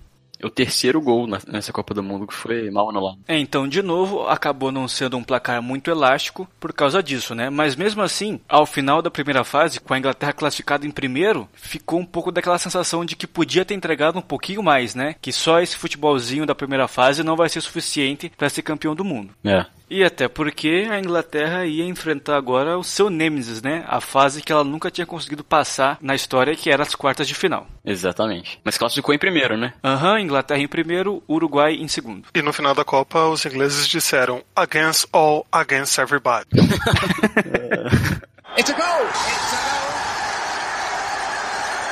Speaker 4: O terceiro gol nessa Copa do Mundo que foi mal anulado.
Speaker 3: É, então, de novo, acabou não sendo um placar muito elástico por causa disso, né? Mas mesmo assim, ao final da primeira fase, com a Inglaterra classificada em primeiro, ficou um pouco daquela sensação de que podia ter entregado um pouquinho mais, né? Que só esse futebolzinho da primeira fase não vai ser suficiente para ser campeão do mundo.
Speaker 4: É.
Speaker 3: E até porque a Inglaterra ia enfrentar agora o seu Nemesis, né? A fase que ela nunca tinha conseguido passar na história, que era as quartas de final.
Speaker 4: Exatamente. Mas classificou em primeiro, né?
Speaker 3: Aham, Inglaterra em primeiro, Uruguai em segundo.
Speaker 2: E no final da Copa, os ingleses disseram against all, against everybody.
Speaker 5: It's a goal. It's a goal.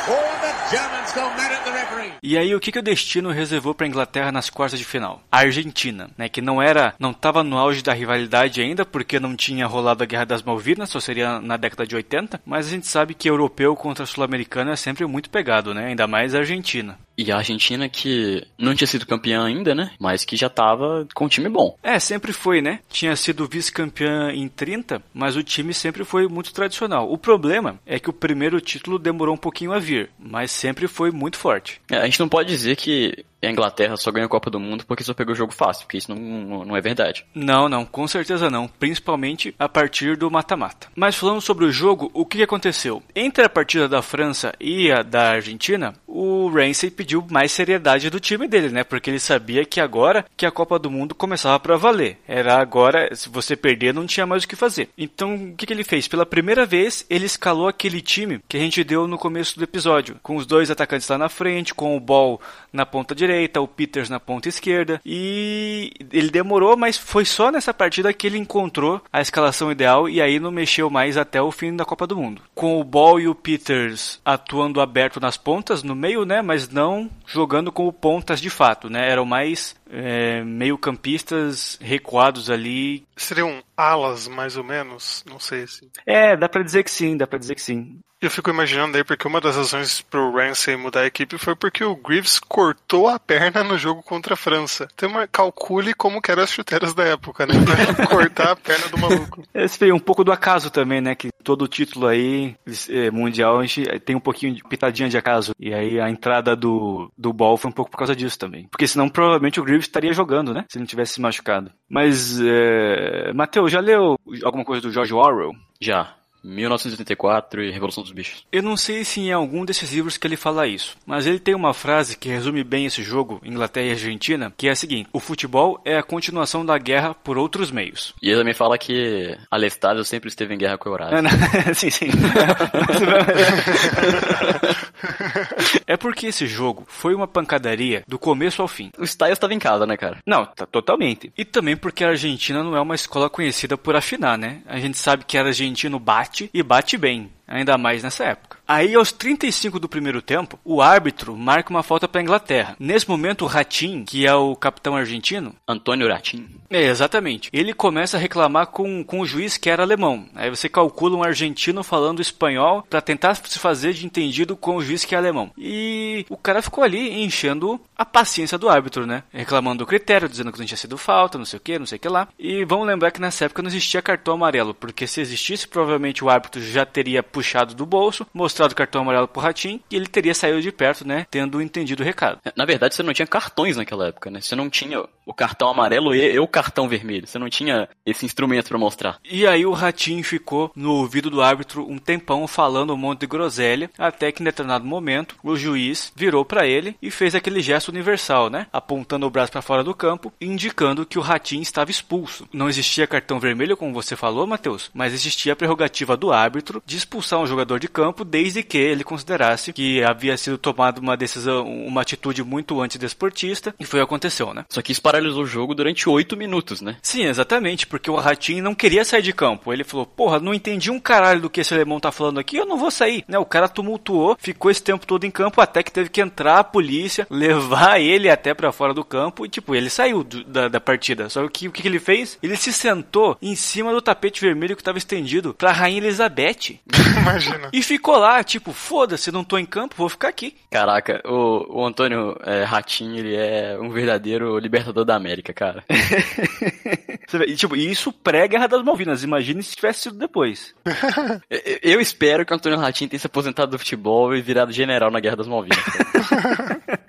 Speaker 5: Oh, the Germans go mad at the referee.
Speaker 3: E aí o que, que o destino reservou para a Inglaterra nas quartas de final? A Argentina, né, que não era, não estava no auge da rivalidade ainda, porque não tinha rolado a Guerra das Malvinas, só seria na década de 80, mas a gente sabe que europeu contra sul-americano é sempre muito pegado, né? Ainda mais a Argentina.
Speaker 4: E a Argentina que não tinha sido campeã ainda, né? Mas que já tava com um time bom.
Speaker 3: É, sempre foi, né? Tinha sido vice-campeã em 30, mas o time sempre foi muito tradicional. O problema é que o primeiro título demorou um pouquinho a vir, mas sempre foi muito forte.
Speaker 4: É, a gente não pode dizer que a Inglaterra só ganhou a Copa do Mundo porque só pegou o jogo fácil, porque isso não, não, não é verdade.
Speaker 3: Não, não, com certeza não, principalmente a partir do mata-mata. Mas falando sobre o jogo, o que aconteceu? Entre a partida da França e a da Argentina, o Ramsey pediu mais seriedade do time dele, né? Porque ele sabia que agora que a Copa do Mundo começava para valer. Era agora, se você perder, não tinha mais o que fazer. Então, o que ele fez? Pela primeira vez, ele escalou aquele time que a gente deu no começo do episódio, com os dois atacantes lá na frente, com o Ball na ponta direita, o Peters na ponta esquerda. E ele demorou, mas foi só nessa partida que ele encontrou a escalação ideal e aí não mexeu mais até o fim da Copa do Mundo. Com o Ball e o Peters atuando aberto nas pontas, no meio, né? Mas não jogando como pontas de fato, né? Eram mais é, meio campistas recuados ali.
Speaker 2: Seriam alas, mais ou menos? Não sei se.
Speaker 3: É, dá pra dizer que sim, dá pra dizer que sim.
Speaker 2: Eu fico imaginando aí porque uma das razões pro Ramsey mudar a equipe foi porque o Greaves cortou a perna no jogo contra a França. Então uma, calcule como que eram as chuteiras da época, né? Pra cortar a perna do maluco.
Speaker 3: Esse foi um pouco do acaso também, né? Que todo título aí, é, mundial, a gente tem um pouquinho de pitadinha de acaso. E aí a entrada do, do Ball foi um pouco por causa disso também. Porque senão provavelmente o Greaves estaria jogando, né? Se ele não tivesse se machucado. Mas, é... Matheus, já leu alguma coisa do George Orwell?
Speaker 4: Já. 1984 e Revolução dos Bichos.
Speaker 3: Eu não sei se em algum desses livros que ele fala isso, mas ele tem uma frase que resume bem esse jogo, Inglaterra e Argentina, que é a seguinte: o futebol é a continuação da guerra por outros meios.
Speaker 4: E ele também fala que Alestado sempre esteve em guerra com a Eurásia.
Speaker 3: Ah, não, sim, sim. é porque esse jogo foi uma pancadaria do começo ao fim.
Speaker 4: O Styles estava em casa, né, cara?
Speaker 3: Não, tá totalmente. E também porque a Argentina não é uma escola conhecida por afinar, né? A gente sabe que a argentino bate e bate bem. Ainda mais nessa época. Aí, aos 35 do primeiro tempo, o árbitro marca uma falta para a Inglaterra. Nesse momento, o Ratin, que é o capitão argentino,
Speaker 4: Antônio Ratin.
Speaker 3: é, exatamente. Ele começa a reclamar com, com o juiz que era alemão. Aí você calcula um argentino falando espanhol para tentar se fazer de entendido com o juiz que é alemão. E o cara ficou ali enchendo a paciência do árbitro, né? Reclamando do critério, dizendo que não tinha sido falta, não sei o que, não sei o que lá. E vamos lembrar que nessa época não existia cartão amarelo, porque se existisse, provavelmente o árbitro já teria puxado do bolso, mostrado o cartão amarelo pro Ratinho e ele teria saído de perto, né? Tendo entendido o recado.
Speaker 4: Na verdade, você não tinha cartões naquela época, né? Você não tinha o cartão amarelo e, o cartão vermelho. Você não tinha esse instrumento pra mostrar.
Speaker 3: E aí o Ratinho ficou no ouvido do árbitro um tempão falando um monte de groselha, até que em determinado momento o juiz virou para ele e fez aquele gesto universal, né? Apontando o braço para fora do campo, indicando que o Ratinho estava expulso. Não existia cartão vermelho, como você falou, Matheus, mas existia a prerrogativa do árbitro de expulsar expulsar um jogador de campo desde que ele considerasse que havia sido tomada uma decisão, uma atitude muito antidesportista, e foi o que aconteceu, né?
Speaker 4: Só que isso paralisou o jogo durante oito minutos, né?
Speaker 3: Sim, exatamente, porque o Ratinho não queria sair de campo. Ele falou, porra, não entendi um caralho do que esse alemão tá falando aqui, eu não vou sair. Né? O cara tumultuou, ficou esse tempo todo em campo, até que teve que entrar a polícia, levar ele até pra fora do campo, e tipo, ele saiu do- da, da partida. Só que o que, que ele fez? Ele se sentou em cima do tapete vermelho que tava estendido pra Rainha Elizabeth.
Speaker 2: Imagina.
Speaker 3: E ficou lá, tipo, foda-se, não tô em campo, vou ficar aqui.
Speaker 4: Caraca, o, o Antônio é, Ratinho, ele é um verdadeiro libertador da América, cara.
Speaker 3: Você vê, E, tipo, isso pré-Guerra das Malvinas, imagine se tivesse sido depois.
Speaker 4: Eu- espero que o Antônio Ratinho tenha se aposentado do futebol e virado general na Guerra das Malvinas.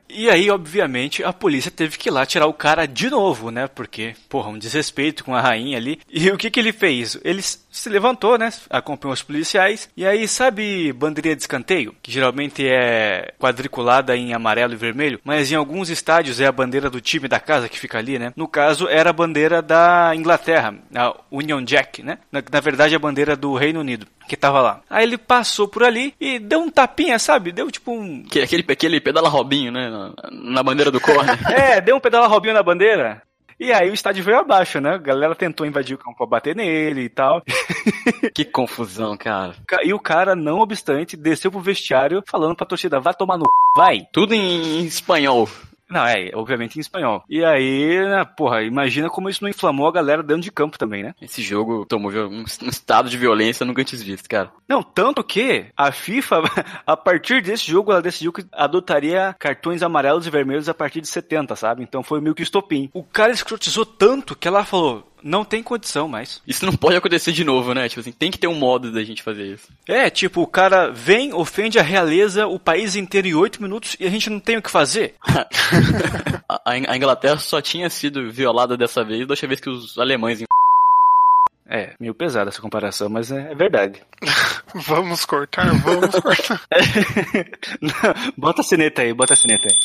Speaker 3: E aí, obviamente, a polícia teve que ir lá tirar o cara de novo, né? Porque, porra, um desrespeito com a rainha ali. E o que que ele fez? Ele s- se levantou, né? Acompanhou os policiais. E aí, sabe bandeirinha de escanteio? Que geralmente é quadriculada em amarelo e vermelho. Mas em alguns estádios é a bandeira do time da casa que fica ali, né? No caso, era a bandeira da Inglaterra, a Union Jack, né? Na, na verdade, a bandeira do Reino Unido. Que tava lá. Aí ele passou por ali e deu um tapinha, sabe? Deu tipo um,
Speaker 4: Que- aquele, aquele pedala Robinho, né? Na, na bandeira do corner.
Speaker 3: é, deu um pedala Robinho na bandeira. E aí o estádio veio abaixo, né? A galera tentou invadir o campo pra bater nele e tal.
Speaker 4: que confusão, cara.
Speaker 3: E o cara, não obstante, desceu pro vestiário falando pra torcida, vai tomar no vai.
Speaker 4: Tudo em espanhol.
Speaker 3: Não, é, obviamente em espanhol. E aí, né, porra, imagina como isso não inflamou a galera dentro de campo também, né?
Speaker 4: Esse jogo tomou um, um estado de violência nunca antes visto, cara.
Speaker 3: Não, tanto que a FIFA, a partir desse jogo, ela decidiu que adotaria cartões amarelos e vermelhos a partir de 70, sabe? Então foi meio que estopim. O cara escrotizou tanto que ela falou, não tem condição mais.
Speaker 4: Isso não pode acontecer de novo, né? Tipo assim, tem que ter um modo da gente fazer isso.
Speaker 3: É, tipo, o cara vem, ofende a realeza, o país inteiro em oito minutos e a gente não tem o que fazer.
Speaker 4: A, a Inglaterra só tinha sido violada dessa vez, da outra vez que os alemães.
Speaker 3: É, meio pesada essa comparação, mas é, é verdade.
Speaker 2: Vamos cortar, vamos cortar.
Speaker 3: bota a sineta aí, bota a sineta aí.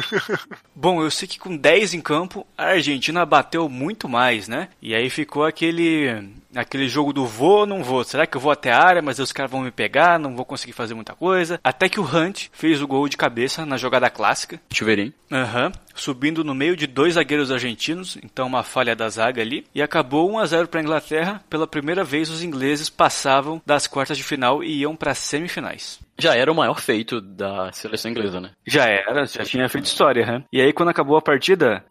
Speaker 3: Bom, eu sei que com 10 em campo, a Argentina bateu muito mais, né? E aí ficou aquele aquele jogo do vou ou não vou. Será que eu vou até a área, mas os caras vão me pegar, não vou conseguir fazer muita coisa? Até que o Hunt fez o gol de cabeça na jogada clássica.
Speaker 4: Chuveirinho.
Speaker 3: Aham, subindo no meio de dois zagueiros argentinos, então uma falha da zaga ali, e acabou 1 a 0 para a Inglaterra. Pela primeira vez os ingleses passavam das quartas de final e iam para semifinais.
Speaker 4: Já era o maior feito da seleção inglesa, né?
Speaker 3: Já era, já tinha feito história, né? E aí quando acabou a partida,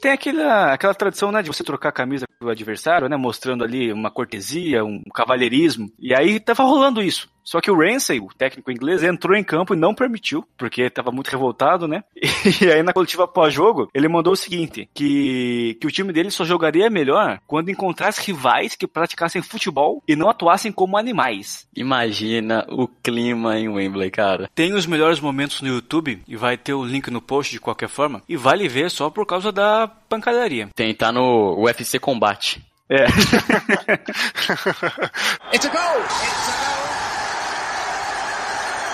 Speaker 3: tem aquela, aquela tradição, né, de você trocar a camisa do adversário, né, mostrando ali uma cortesia, um cavalheirismo. E aí tava rolando isso. Só que o Ramsey, o técnico inglês, entrou em campo e não permitiu, porque estava muito revoltado, né? E aí na coletiva pós-jogo, ele mandou o seguinte, que, que o time dele só jogaria melhor quando encontrasse rivais que praticassem futebol e não atuassem como animais.
Speaker 4: Imagina o clima em Wembley, cara.
Speaker 3: Tem os melhores momentos no YouTube, e vai ter o link no post de qualquer forma, e vale ver só por causa da pancadaria.
Speaker 4: Tem, tá no UFC Combate.
Speaker 3: É.
Speaker 5: It's a goal. It's a goal.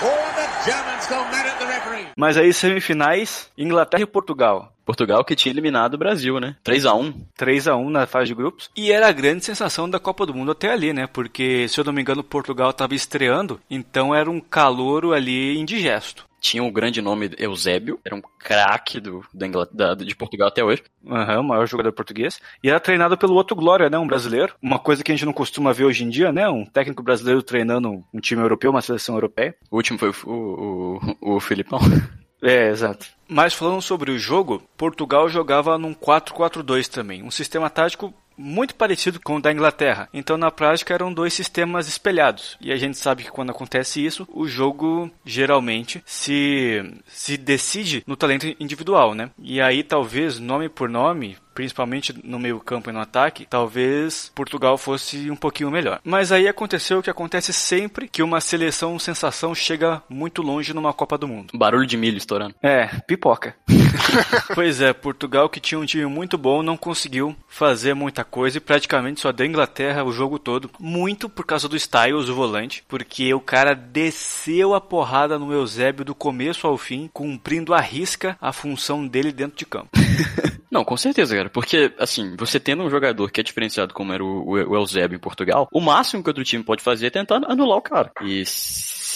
Speaker 5: Oh, the Germans go mad at the referee.
Speaker 3: Mas aí semifinais, Inglaterra e Portugal.
Speaker 4: Portugal que tinha eliminado o Brasil, né? 3 a 1
Speaker 3: 3 a 1 na fase de grupos. E era a grande sensação da Copa do Mundo até ali, né? Porque, se eu não me engano, Portugal estava estreando, então era um calouro ali indigesto.
Speaker 4: Tinha o grande nome Eusébio, era um craque do, da Ingl- da- de Portugal até hoje.
Speaker 3: Aham, o maior jogador português. E era treinado pelo outro Glória, né? Um brasileiro. Uma coisa que a gente não costuma ver hoje em dia, né? Um técnico brasileiro treinando um time europeu, uma seleção europeia.
Speaker 4: O último foi o, o, o, o Filipão.
Speaker 3: É, exato. Mas falando sobre o jogo, Portugal jogava num 4-4-2 também, um sistema tático muito parecido com o da Inglaterra. Então, na prática, eram dois sistemas espelhados. E a gente sabe que quando acontece isso, o jogo geralmente se, se decide no talento individual, né? E aí, talvez, nome por nome, principalmente no meio campo e no ataque, talvez Portugal fosse um pouquinho melhor. Mas aí aconteceu o que acontece sempre que uma seleção sensação chega muito longe numa Copa do Mundo.
Speaker 4: Barulho de milho estourando.
Speaker 3: É, pipoca. pois é, Portugal que tinha um time muito bom não conseguiu fazer muita coisa e praticamente só deu Inglaterra o jogo todo, muito por causa do Styles, o volante, porque o cara desceu a porrada no Eusébio do começo ao fim, cumprindo à risca a função dele dentro de campo.
Speaker 4: Não, com certeza, cara. Porque, assim, você tendo um jogador que é diferenciado como era o, o Eusébio em Portugal, o máximo que outro time pode fazer é tentar anular o cara. E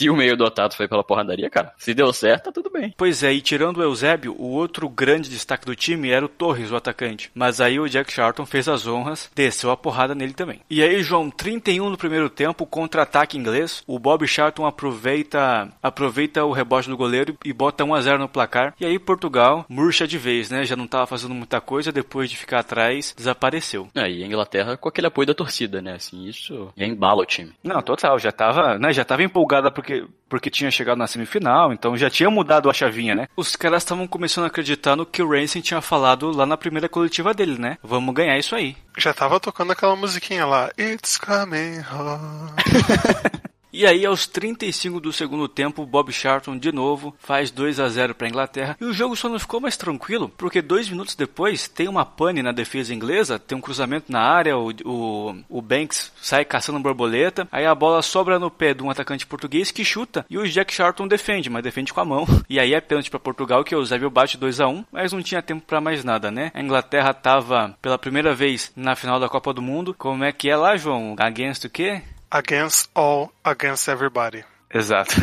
Speaker 4: se o meio dotado foi pela porradaria, cara, se deu certo, tá tudo bem.
Speaker 3: Pois é, e tirando o Eusébio, o outro grande destaque do time era o Torres, o atacante. Mas aí o Jack Charlton fez as honras, desceu a porrada nele também. E aí, João, 31 no primeiro tempo, contra-ataque inglês. O Bob Charlton aproveita aproveita o rebote do goleiro e bota 1 a 0 no placar. E aí Portugal murcha de vez, né? Já não tava fazendo muita coisa, depois de ficar atrás, desapareceu.
Speaker 4: É, e a Inglaterra com aquele apoio da torcida, né? Assim, isso já embala o time.
Speaker 3: Não, total, já tava, né, já tava empolgada porque porque tinha chegado na semifinal, então já tinha mudado a chavinha, né? Os caras estavam começando a acreditar no que o Racing tinha falado lá na primeira coletiva dele, né? Vamos ganhar isso aí.
Speaker 2: Já tava tocando aquela musiquinha lá. It's coming home.
Speaker 3: E aí, aos 35 do segundo tempo, Bob Charlton de novo faz 2 a 0 para a Inglaterra. E o jogo só não ficou mais tranquilo, porque dois minutos depois tem uma pane na defesa inglesa, tem um cruzamento na área, o, o, o Banks sai caçando borboleta, aí a bola sobra no pé de um atacante português que chuta e o Jack Charlton defende, mas defende com a mão. E aí é pênalti para Portugal que o Eusébio bate 2 a 1 mas não tinha tempo para mais nada, né? A Inglaterra estava pela primeira vez na final da Copa do Mundo. Como é que é lá, João? Against o quê?
Speaker 2: Against all, against everybody.
Speaker 3: Exato.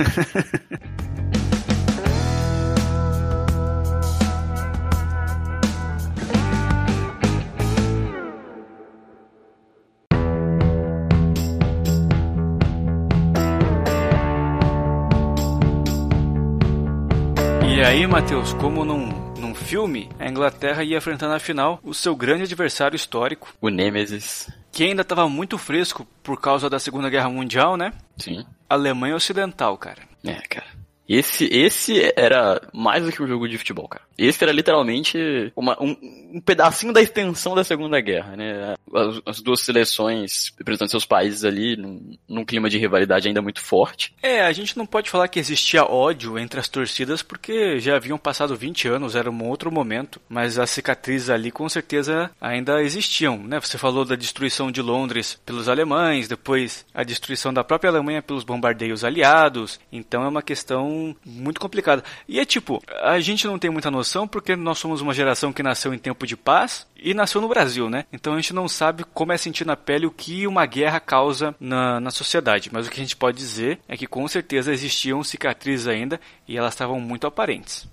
Speaker 3: E aí, Matheus, como num, num filme, a Inglaterra ia enfrentar na final o seu grande adversário histórico,
Speaker 4: O Nemesis.
Speaker 3: Que ainda estava muito fresco por causa da Segunda Guerra Mundial, né?
Speaker 4: Sim.
Speaker 3: Alemanha Ocidental, cara.
Speaker 4: É, cara. Esse, esse era mais do que um jogo de futebol, cara. Esse era literalmente uma- um, um pedacinho da extensão da Segunda Guerra, né? As, as duas seleções representando seus países ali num, num clima de rivalidade ainda muito forte.
Speaker 3: É, a gente não pode falar que existia ódio entre as torcidas porque já haviam passado 20 anos, era um outro momento, mas as cicatrizes ali com certeza ainda existiam, né? Você falou da destruição de Londres pelos alemães, depois a destruição da própria Alemanha pelos bombardeios aliados, então é uma questão muito complicada. E é tipo, a gente não tem muita noção porque nós somos uma geração que nasceu em tempo de paz e nasceu no Brasil, né? Então a gente não sabe como é sentir na pele o que uma guerra causa na, na sociedade. Mas o que a gente pode dizer é que com certeza existiam cicatrizes ainda e elas estavam muito aparentes.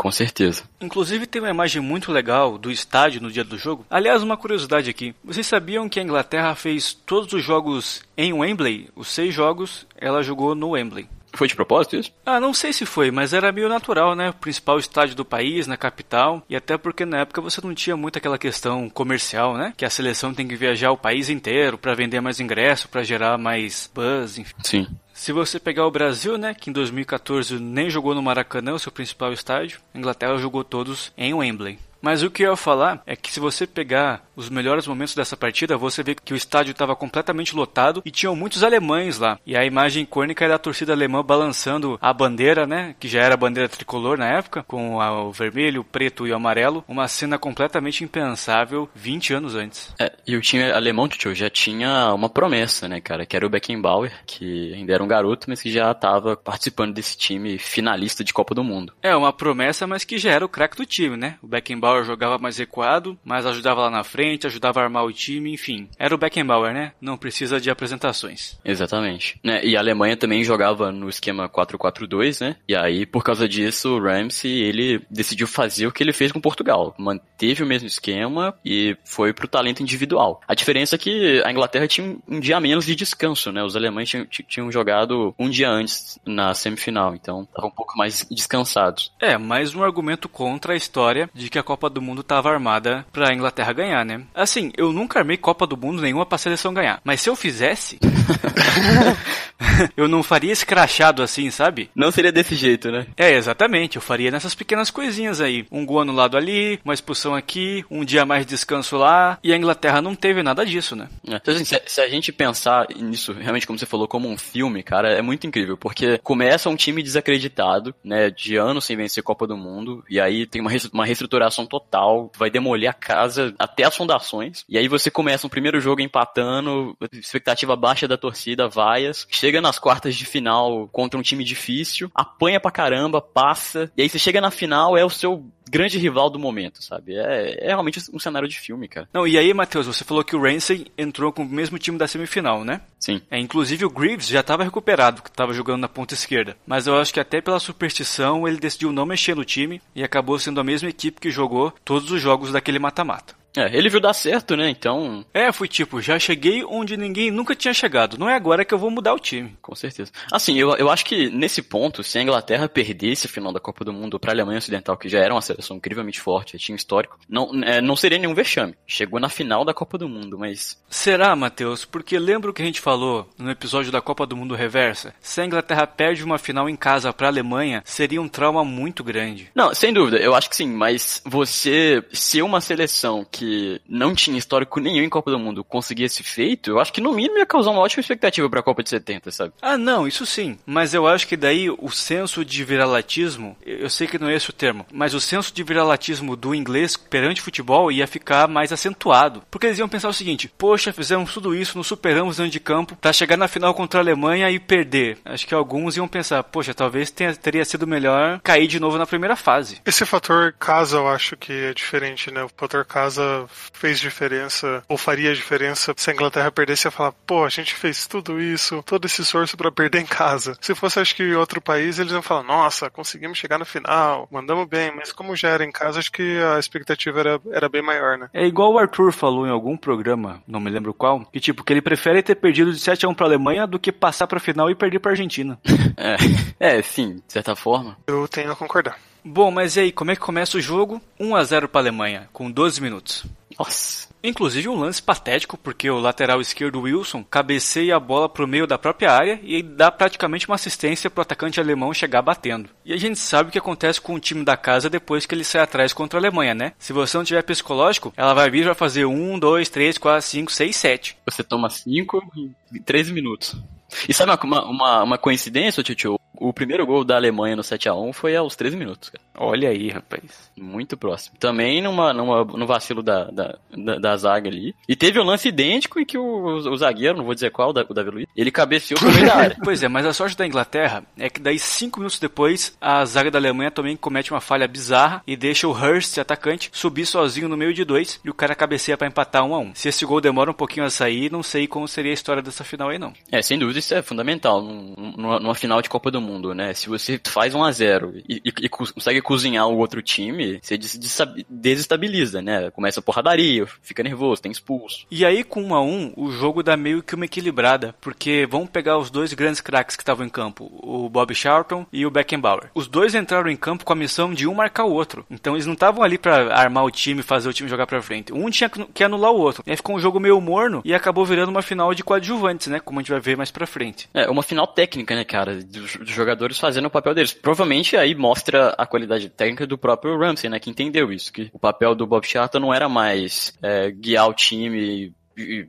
Speaker 4: Com certeza.
Speaker 3: Inclusive tem uma imagem muito legal do estádio no dia do jogo. Aliás, uma curiosidade aqui. Vocês sabiam que a Inglaterra fez todos os jogos em Wembley? Os seis jogos ela jogou no Wembley.
Speaker 4: Foi de propósito isso?
Speaker 3: Ah, não sei se foi, mas era meio natural, né? O principal estádio do país, na capital. E até porque na época você não tinha muito aquela questão comercial, né? Que a seleção tem que viajar o país inteiro para vender mais ingresso, para gerar mais buzz, enfim.
Speaker 4: Sim.
Speaker 3: Se você pegar o Brasil, né, que em 2014 nem jogou no Maracanã, o seu principal estádio, a Inglaterra jogou todos em Wembley. Mas o que eu ia falar é que se você pegar os melhores momentos dessa partida, você vê que o estádio estava completamente lotado e tinham muitos alemães lá. E a imagem icônica é da torcida alemã balançando a bandeira, né? Que já era a bandeira tricolor na época, com o vermelho, o preto e o amarelo. Uma cena completamente impensável 20 anos antes.
Speaker 4: É, e o time alemão, Tio, já tinha uma promessa, né, cara? Que era o Beckenbauer, que ainda era um garoto, mas que já estava participando desse time finalista de Copa do Mundo.
Speaker 3: É, uma promessa, mas que já era o craque do time, né? O Beckenbauer jogava mais recuado, mas ajudava lá na frente, ajudava a armar o time, enfim. Era o Beckenbauer, né? Não precisa de apresentações.
Speaker 4: Exatamente. Né? E a Alemanha também jogava no esquema 4-4-2, né? E aí, por causa disso, o Ramsey, ele decidiu fazer o que ele fez com Portugal. Manteve o mesmo esquema e foi pro talento individual. A diferença é que a Inglaterra tinha um dia menos de descanso, né? Os alemães tinham, tinham jogado um dia antes na semifinal, então estavam um pouco mais descansados.
Speaker 3: É, mais um argumento contra a história de que a Copa do Mundo estava armada pra Inglaterra ganhar, né? Assim, eu nunca armei Copa do Mundo nenhuma pra seleção ganhar. Mas se eu fizesse, eu não faria escrachado assim, sabe?
Speaker 4: Não seria desse jeito, né?
Speaker 3: É, exatamente. Eu faria nessas pequenas coisinhas aí. Um gol anulado ali, uma expulsão aqui, um dia mais de descanso lá. E a Inglaterra não teve nada disso, né?
Speaker 4: É. Então, assim, se, se a gente pensar nisso, realmente, como você falou, como um filme, cara, é muito incrível, porque começa um time desacreditado, né, de anos sem vencer Copa do Mundo, e aí tem uma, uma reestruturação total, vai demolir a casa até as fundações, e aí você começa um primeiro jogo empatando, expectativa baixa da torcida, vaias, chega na nas quartas de final contra um time difícil, apanha pra caramba, passa, e aí você chega na final, é o seu grande rival do momento, sabe? É, é realmente um cenário de filme, cara.
Speaker 3: Não, e aí, Matheus, você falou que o Ramsey entrou com o mesmo time da semifinal, né?
Speaker 4: Sim.
Speaker 3: É, inclusive o Greaves já estava recuperado, que estava jogando na ponta esquerda. Mas eu acho que até pela superstição ele decidiu não mexer no time e acabou sendo a mesma equipe que jogou todos os jogos daquele mata-mata.
Speaker 4: É, ele viu dar certo, né? Então,
Speaker 3: É, fui tipo, já cheguei onde ninguém nunca tinha chegado. Não é agora que eu vou mudar o time.
Speaker 4: com certeza. Assim, eu, eu acho que nesse ponto, se a Inglaterra perdesse a final da Copa do Mundo pra Alemanha Ocidental, que já era uma seleção incrivelmente forte, tinha um histórico, não, é, não seria nenhum vexame. Chegou na final da Copa do Mundo, mas
Speaker 3: Será, Matheus? Porque lembra o que a gente falou no episódio da Copa do Mundo Reversa? Se a Inglaterra perde uma final em casa pra Alemanha, seria um trauma muito grande.
Speaker 4: Não, sem dúvida, eu acho que sim, mas você ser uma seleção que não tinha histórico nenhum em Copa do Mundo conseguir esse feito, eu acho que no mínimo ia causar uma ótima expectativa pra Copa de 70, sabe?
Speaker 3: Ah, não, isso sim. Mas eu acho que daí o senso de viralatismo, eu sei que não é esse o termo, mas o senso de viralatismo do inglês perante o futebol ia ficar mais acentuado. Porque eles iam pensar o seguinte: poxa, fizemos tudo isso, nos superamos dentro de campo, pra chegar na final contra a Alemanha e perder. Acho que alguns iam pensar: poxa, talvez tenha, teria sido melhor cair de novo na primeira fase.
Speaker 2: Esse fator casa eu acho que é diferente, né? O fator casa fez diferença, ou faria diferença se a Inglaterra perdesse ia falar, pô, a gente fez tudo isso, todo esse esforço pra perder em casa. Se fosse, acho que em outro país, eles iam falar, nossa, conseguimos chegar na final, mandamos bem, mas como já era em casa, acho que a expectativa era, era bem maior, né?
Speaker 3: É igual o Arthur falou em algum programa, não me lembro qual, que tipo, que ele prefere ter perdido de 7 a 1 pra Alemanha do que passar pra final e perder pra Argentina.
Speaker 4: É, é sim, de certa forma.
Speaker 2: Eu tenho a concordar.
Speaker 3: Bom, mas e aí, como é que começa o jogo? 1 a 0 para a Alemanha, com 12 minutos.
Speaker 4: Nossa.
Speaker 3: Inclusive um lance patético, porque o lateral esquerdo Wilson cabeceia a bola pro meio da própria área e dá praticamente uma assistência pro atacante alemão chegar batendo. E a gente sabe o que acontece com o time da casa depois que ele sai atrás contra a Alemanha, né? Se você não tiver psicológico, ela vai vir e vai fazer 1, 2, 3, 4, 5, 6, 7.
Speaker 4: Você toma 5 em 13 minutos. E sabe uma, uma, uma coincidência, Tio? O primeiro gol da Alemanha no 7x1 foi aos 13 minutos, cara.
Speaker 3: Olha aí, rapaz.
Speaker 4: Muito próximo. Também numa, numa, no vacilo da, da, da, da zaga ali. E teve um lance idêntico em que o, o zagueiro, não vou dizer qual, o Davi Luiz, ele cabeceou pro meio da área.
Speaker 3: Pois é, mas a sorte da Inglaterra é que daí cinco minutos depois a zaga da Alemanha também comete uma falha bizarra e deixa o Hurst, atacante, subir sozinho no meio de dois e o cara cabeceia pra empatar um a um. Se esse gol demora um pouquinho a sair, não sei como seria a história dessa final aí não.
Speaker 4: É, sem dúvida isso é fundamental num- numa, numa final de Copa do Mundo, né? Se você faz 1 a 0 e, e- e co- consegue cozinhar o outro time, você desestabiliza, né? Começa a porradaria, fica nervoso, tem expulso.
Speaker 3: E aí com um a um, o jogo dá meio que uma equilibrada, porque vamos pegar os dois grandes craques que estavam em campo, o Bob Charlton e o Beckenbauer. Os dois entraram em campo com a missão de um marcar o outro. Então eles não estavam ali pra armar o time fazer o time jogar pra frente. Um tinha que anular o outro. E aí ficou um jogo meio morno e acabou virando uma final de coadjuvantes, né? Como a gente vai ver mais pra frente.
Speaker 4: É, uma final técnica, né, cara? Dos, dos jogadores fazendo o papel deles. Provavelmente aí mostra a qualidade técnica do próprio Ramsey, né? Que entendeu isso. Que o papel do Bob Charlton não era mais é, guiar o time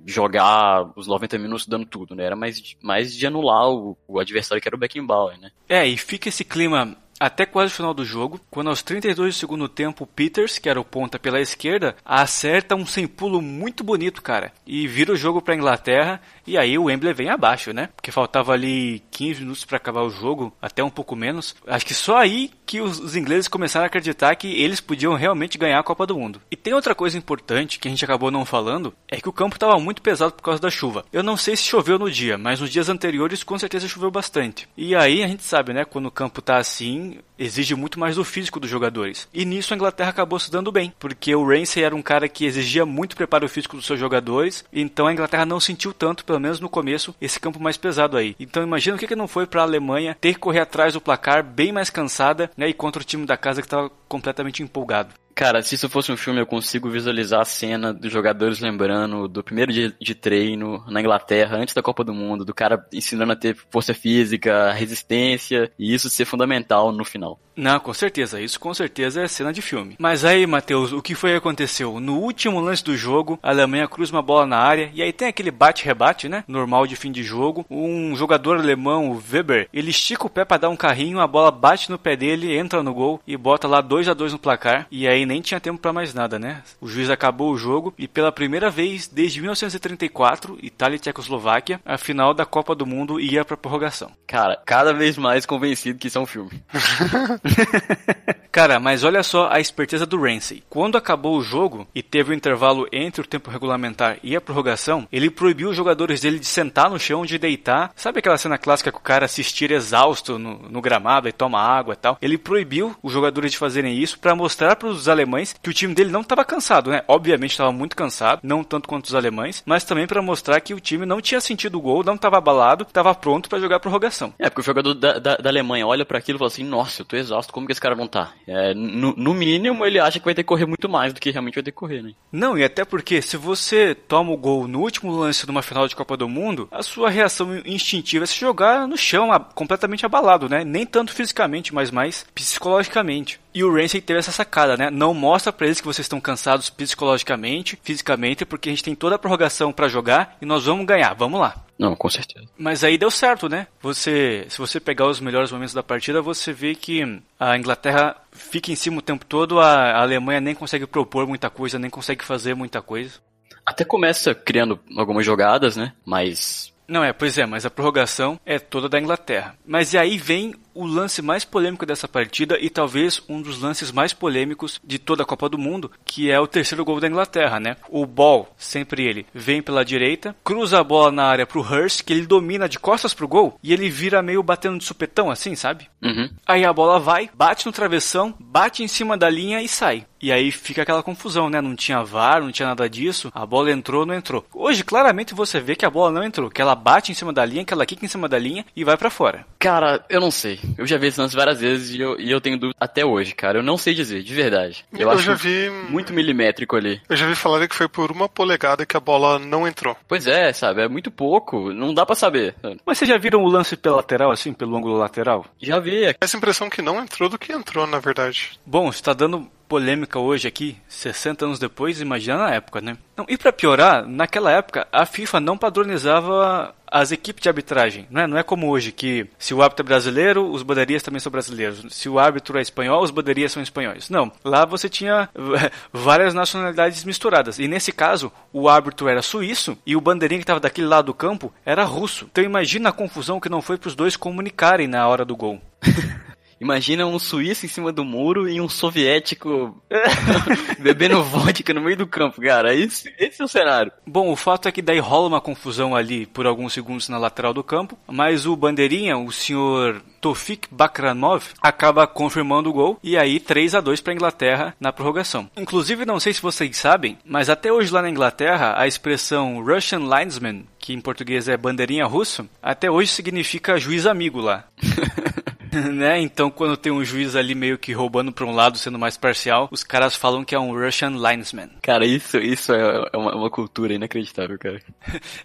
Speaker 4: jogar os 90 minutos dando tudo, né? Era mais, mais de anular o, o adversário que era o Beckenbauer, né?
Speaker 3: É, e fica esse clima até quase o final do jogo, quando aos 32 do segundo tempo, Peters, que era o ponta pela esquerda, acerta um sem pulo muito bonito, cara, e vira o jogo pra Inglaterra, e aí o Wembley vem abaixo, né? Porque faltava ali 15 minutos pra acabar o jogo, até um pouco menos. Acho que só aí que os, os ingleses começaram a acreditar que eles podiam realmente ganhar a Copa do Mundo. E tem outra coisa importante que a gente acabou não falando, é que o campo estava muito pesado por causa da chuva. Eu não sei se choveu no dia, mas nos dias anteriores com certeza choveu bastante. E aí a gente sabe, né, quando o campo tá assim, exige muito mais do físico dos jogadores. E nisso a Inglaterra acabou se dando bem, porque o Ramsey era um cara que exigia muito preparo físico dos seus jogadores, então a Inglaterra não sentiu tanto, pelo menos no começo, esse campo mais pesado aí. Então imagina o que, que não foi para a Alemanha ter que correr atrás do placar bem mais cansada, né, e contra o time da casa que estava completamente empolgado.
Speaker 4: Cara, se isso fosse um filme, eu consigo visualizar a cena dos jogadores lembrando do primeiro dia de treino na Inglaterra, antes da Copa do Mundo, do cara ensinando a ter força física, resistência, e isso ser fundamental no final.
Speaker 3: Não, com certeza, isso com certeza é cena de filme. Mas aí, Matheus, o que foi que aconteceu? No último lance do jogo, a Alemanha cruza uma bola na área e aí tem aquele bate-rebate, né? Normal de fim de jogo. Um jogador alemão, o Weber, ele estica o pé para dar um carrinho, a bola bate no pé dele, entra no gol e bota lá 2 a 2 no placar. E aí aí nem tinha tempo pra mais nada, né? O juiz acabou o jogo e pela primeira vez desde 1934, Itália e Tchecoslováquia, a final da Copa do Mundo ia pra prorrogação.
Speaker 4: Cara, cada vez mais convencido que isso é um filme.
Speaker 3: Cara, mas olha só a esperteza do Ramsey. Quando acabou o jogo e teve o intervalo entre o tempo regulamentar e a prorrogação, ele proibiu os jogadores dele de sentar no chão, de deitar. Sabe aquela cena clássica que o cara se estira exausto no, no gramado e toma água e tal? Ele proibiu os jogadores de fazerem isso para mostrar para os alemães que o time dele não estava cansado, né? Obviamente estava muito cansado, não tanto quanto os alemães, mas também para mostrar que o time não tinha sentido o gol, não estava abalado, estava pronto para jogar a prorrogação.
Speaker 4: É, porque o jogador da, da, da Alemanha olha para aquilo e fala assim: Nossa, eu tô exausto, como que esse cara não tá? É, no, no mínimo, ele acha que vai ter que correr muito mais do que realmente vai ter que correr, né?
Speaker 3: Não, e até porque se você toma o gol no último lance de uma final de Copa do Mundo, a sua reação instintiva é se jogar no chão, completamente abalado, né? Nem tanto fisicamente, mas mais psicologicamente. E o Ramsey teve essa sacada, né? Não mostra pra eles que vocês estão cansados psicologicamente, fisicamente, porque a gente tem toda a prorrogação pra jogar e nós vamos ganhar, vamos lá.
Speaker 4: Não, com certeza.
Speaker 3: Mas aí deu certo, né? Você, se você pegar os melhores momentos da partida, você vê que a Inglaterra fica em cima o tempo todo, a Alemanha nem consegue propor muita coisa, nem consegue fazer muita coisa.
Speaker 4: Até começa criando algumas jogadas, né? Mas.
Speaker 3: Não é, pois é, mas a prorrogação é toda da Inglaterra. Mas e aí vem o lance mais polêmico dessa partida e talvez um dos lances mais polêmicos de toda a Copa do Mundo, que é o terceiro gol da Inglaterra, né? O Ball, sempre ele, vem pela direita, cruza a bola na área pro Hurst, que ele domina de costas pro gol e ele vira meio batendo de supetão assim, sabe?
Speaker 4: Uhum.
Speaker 3: Aí a bola vai, bate no travessão, bate em cima da linha e sai. E aí fica aquela confusão, né? Não tinha VAR, não tinha nada disso. A bola entrou, não entrou. Hoje, claramente você vê que a bola não entrou, que ela bate em cima da linha, que ela quica em cima da linha e vai pra fora.
Speaker 4: Cara, eu não sei. Eu já vi esse lance várias vezes e eu, e eu tenho dúvida até hoje, cara. Eu não sei dizer, de verdade. Eu,
Speaker 2: Eu
Speaker 4: acho
Speaker 2: já vi-
Speaker 4: muito milimétrico ali.
Speaker 2: Eu já vi falar que foi por uma polegada que a bola não entrou.
Speaker 4: Pois é, sabe? É muito pouco. Não dá pra saber.
Speaker 3: Mas vocês já viram o lance pela lateral, assim, pelo ângulo lateral?
Speaker 4: Já vi.
Speaker 2: Essa impressão que não entrou do que entrou, na verdade.
Speaker 3: Bom, está dando polêmica hoje aqui, 60 anos depois, imagina na época, né? Não, e pra piorar, naquela época a FIFA não padronizava as equipes de arbitragem, não é? Não é como hoje que se o árbitro é brasileiro, os bandeiristas também são brasileiros. Se o árbitro é espanhol, os bandeiristas são espanhóis. Não, lá você tinha várias nacionalidades misturadas. E nesse caso, o árbitro era suíço e o bandeirinha que estava daquele lado do campo era russo. Então imagina a confusão que não foi para os dois comunicarem na hora do gol.
Speaker 4: Imagina um suíço em cima do muro e um soviético bebendo vodka no meio do campo, cara. Esse, esse é o cenário.
Speaker 3: Bom, o fato é que daí rola uma confusão ali por alguns segundos na lateral do campo, mas o bandeirinha, o senhor Tofik Bakranov, acaba confirmando o gol e aí 3 a 2 para a Inglaterra na prorrogação. Inclusive, não sei se vocês sabem, mas até hoje lá na Inglaterra a expressão Russian linesman, que em português é bandeirinha russo, até hoje significa juiz amigo lá. né? Então, quando tem um juiz ali meio que roubando para um lado, sendo mais parcial, os caras falam que é um Russian linesman.
Speaker 4: Cara, isso, isso é é uma, uma cultura inacreditável, cara.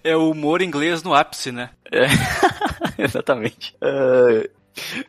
Speaker 3: É o humor inglês no ápice, né?
Speaker 4: É. Exatamente.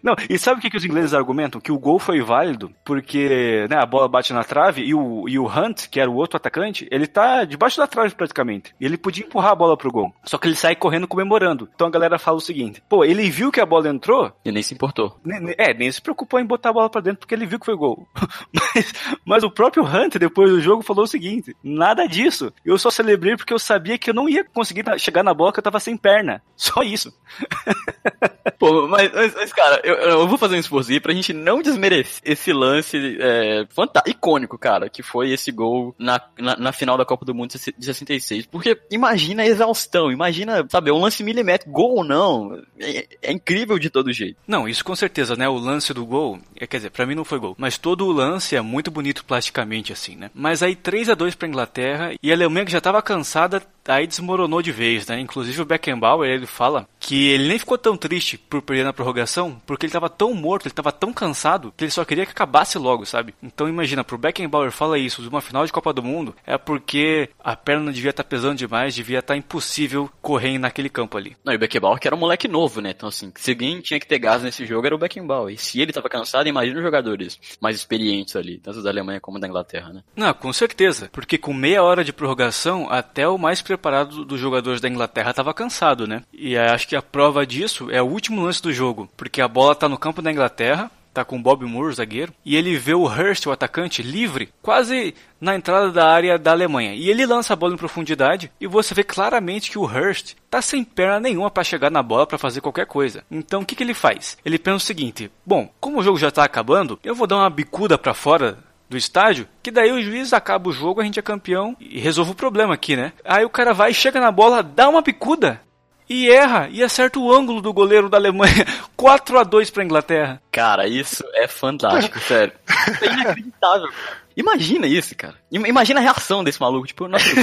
Speaker 3: Não, e sabe o que, que os ingleses argumentam? Que o gol foi válido porque né, a bola bate na trave e o, e o Hunt, que era o outro atacante, ele tá debaixo da trave praticamente. E ele podia empurrar a bola pro gol. Só que ele sai correndo comemorando. Então a galera fala o seguinte: pô, ele viu que a bola entrou,
Speaker 4: E nem se importou.
Speaker 3: ne- é, nem se preocupou em botar a bola pra dentro porque ele viu que foi gol. mas, mas o próprio Hunt, depois do jogo, falou o seguinte: nada disso. Eu só celebrei porque eu sabia que eu não ia conseguir chegar na bola que eu tava sem perna. Só isso.
Speaker 4: Pô, mas, mas, mas, cara, eu, eu vou fazer um esforço pra gente não desmerecer esse lance é, fantástico, icônico, cara, que foi esse gol na, na, na final da Copa do Mundo de 66. Porque imagina a exaustão, imagina, sabe, um lance milimétrico, gol ou não, é, é incrível de todo jeito.
Speaker 3: Não, isso com certeza, né? O lance do gol, é, quer dizer, pra mim não foi gol, mas todo o lance é muito bonito plasticamente assim, né? Mas aí 3 a 2 pra Inglaterra e a Alemanha que já tava cansada, aí desmoronou de vez, né? Inclusive o Beckenbauer, ele fala que ele nem ficou tão triste por perder na prorrogação, porque ele tava tão morto, ele tava tão cansado, que ele só queria que acabasse logo, sabe? Então imagina, pro Beckenbauer fala isso de uma final de Copa do Mundo, é porque a perna devia estar pesando demais, devia estar impossível correr naquele campo ali.
Speaker 4: Não, e o Beckenbauer que era um moleque novo, né? Então, assim, se alguém tinha que ter gás nesse jogo era o Beckenbauer. E se ele tava cansado, imagina os jogadores mais experientes ali, tanto da Alemanha como da Inglaterra, né?
Speaker 3: Não, com certeza. Porque com meia hora de prorrogação, até o mais preparado dos jogadores da Inglaterra estava cansado, né? E acho que a prova disso é o último lance do jogo. Porque a bola tá no campo da Inglaterra, tá com o Bob Moore, zagueiro, e ele vê o Hurst, o atacante, livre, quase na entrada da área da Alemanha. E ele lança a bola em profundidade e você vê claramente que o Hurst tá sem perna nenhuma para chegar na bola para fazer qualquer coisa. Então o que, que ele faz? Ele pensa o seguinte: bom, como o jogo já tá acabando, eu vou dar uma bicuda para fora do estádio, que daí o juiz acaba o jogo, a gente é campeão e resolve o problema aqui, né? Aí o cara vai, chega na bola, dá uma bicuda e erra e acerta o ângulo do goleiro da Alemanha. 4 a 2 para Inglaterra.
Speaker 4: Cara, isso é fantástico, sério. Isso é inacreditável. Imagina isso, cara. Im- Imagina a reação desse maluco, tipo, nossa.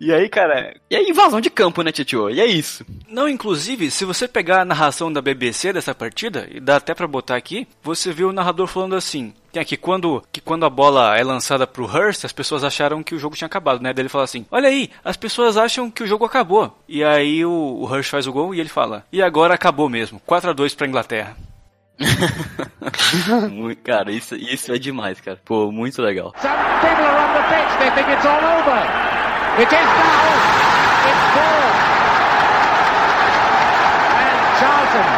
Speaker 3: E aí, cara,
Speaker 4: e aí, invasão de campo, né, Titio? E é isso.
Speaker 3: Não, inclusive, se você pegar a narração da BBC dessa partida, e dá até pra botar aqui, você vê o narrador falando assim. Tem aqui, quando, que quando a bola é lançada pro Hurst, as pessoas acharam que o jogo tinha acabado, né? Daí ele fala assim, olha aí, as pessoas acham que o jogo acabou. E aí o, o Hurst faz o gol e ele fala, e agora acabou mesmo, 4 a 2 pra Inglaterra.
Speaker 4: Muito- cara, isso, isso é demais, cara. Pô, muito legal.
Speaker 5: Some people are on the pitch. They think it's all over. It is now. It's four. And Charlton.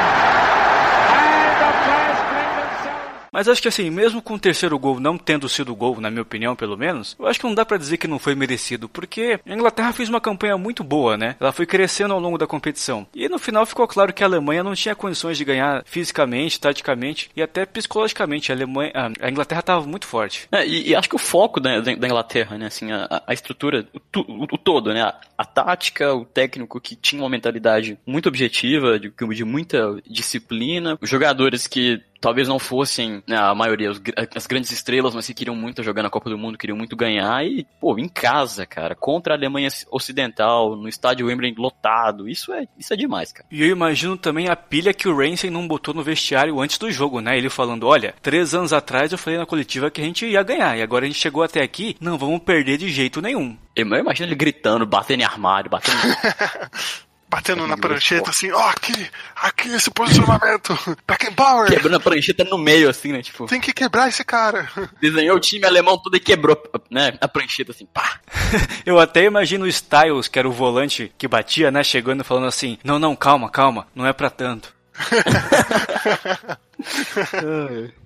Speaker 5: And the players bring themselves.
Speaker 3: Mas acho que assim, mesmo com o terceiro gol não tendo sido gol, na minha opinião pelo menos, eu acho que não dá pra dizer que não foi merecido, porque a Inglaterra fez uma campanha muito boa, né? Ela foi crescendo ao longo da competição. E no final ficou claro que a Alemanha não tinha condições de ganhar fisicamente, taticamente e até psicologicamente. A Alemanha, a- Inglaterra estava muito forte.
Speaker 4: É, e, e acho que o foco da, da- Inglaterra, né, assim, a, a estrutura, o, o- o todo, né, a, a tática, o técnico que tinha uma mentalidade muito objetiva, de, de muita disciplina, os jogadores que talvez não fossem, né, a maioria, os as grandes estrelas, mas que queriam muito jogar na Copa do Mundo, queriam muito ganhar, e, pô, em casa, cara, contra a Alemanha Ocidental, no estádio Wembley lotado, isso é, isso é demais, cara.
Speaker 3: E eu imagino também a pilha que o Ramsey não botou no vestiário antes do jogo, né? Ele falando, olha, três anos atrás eu falei na coletiva que a gente ia ganhar, e agora a gente chegou até aqui, não vamos perder de jeito nenhum.
Speaker 4: Eu eu imagino ele gritando, batendo em armário, batendo...
Speaker 2: Batendo na
Speaker 4: Aquele
Speaker 2: prancheta assim, ó, aqui, aqui esse posicionamento. Beckenbauer,
Speaker 4: quebrando a prancheta no meio, assim, né, tipo...
Speaker 2: tem que quebrar esse cara.
Speaker 4: desenhou o time alemão todo e quebrou, né, a prancheta assim, pá.
Speaker 3: Eu até imagino o Styles, que era o volante que batia, né, chegando e falando assim: "Não, não, calma, calma, não é pra tanto".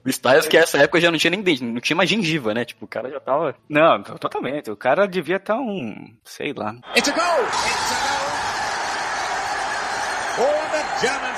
Speaker 4: O Styles que nessa época já não tinha nem dente, não tinha mais gengiva, né? Tipo, o cara já tava.
Speaker 3: Não, totalmente. O cara devia estar um, sei lá.
Speaker 5: It's a goal. It's a goal. Oh,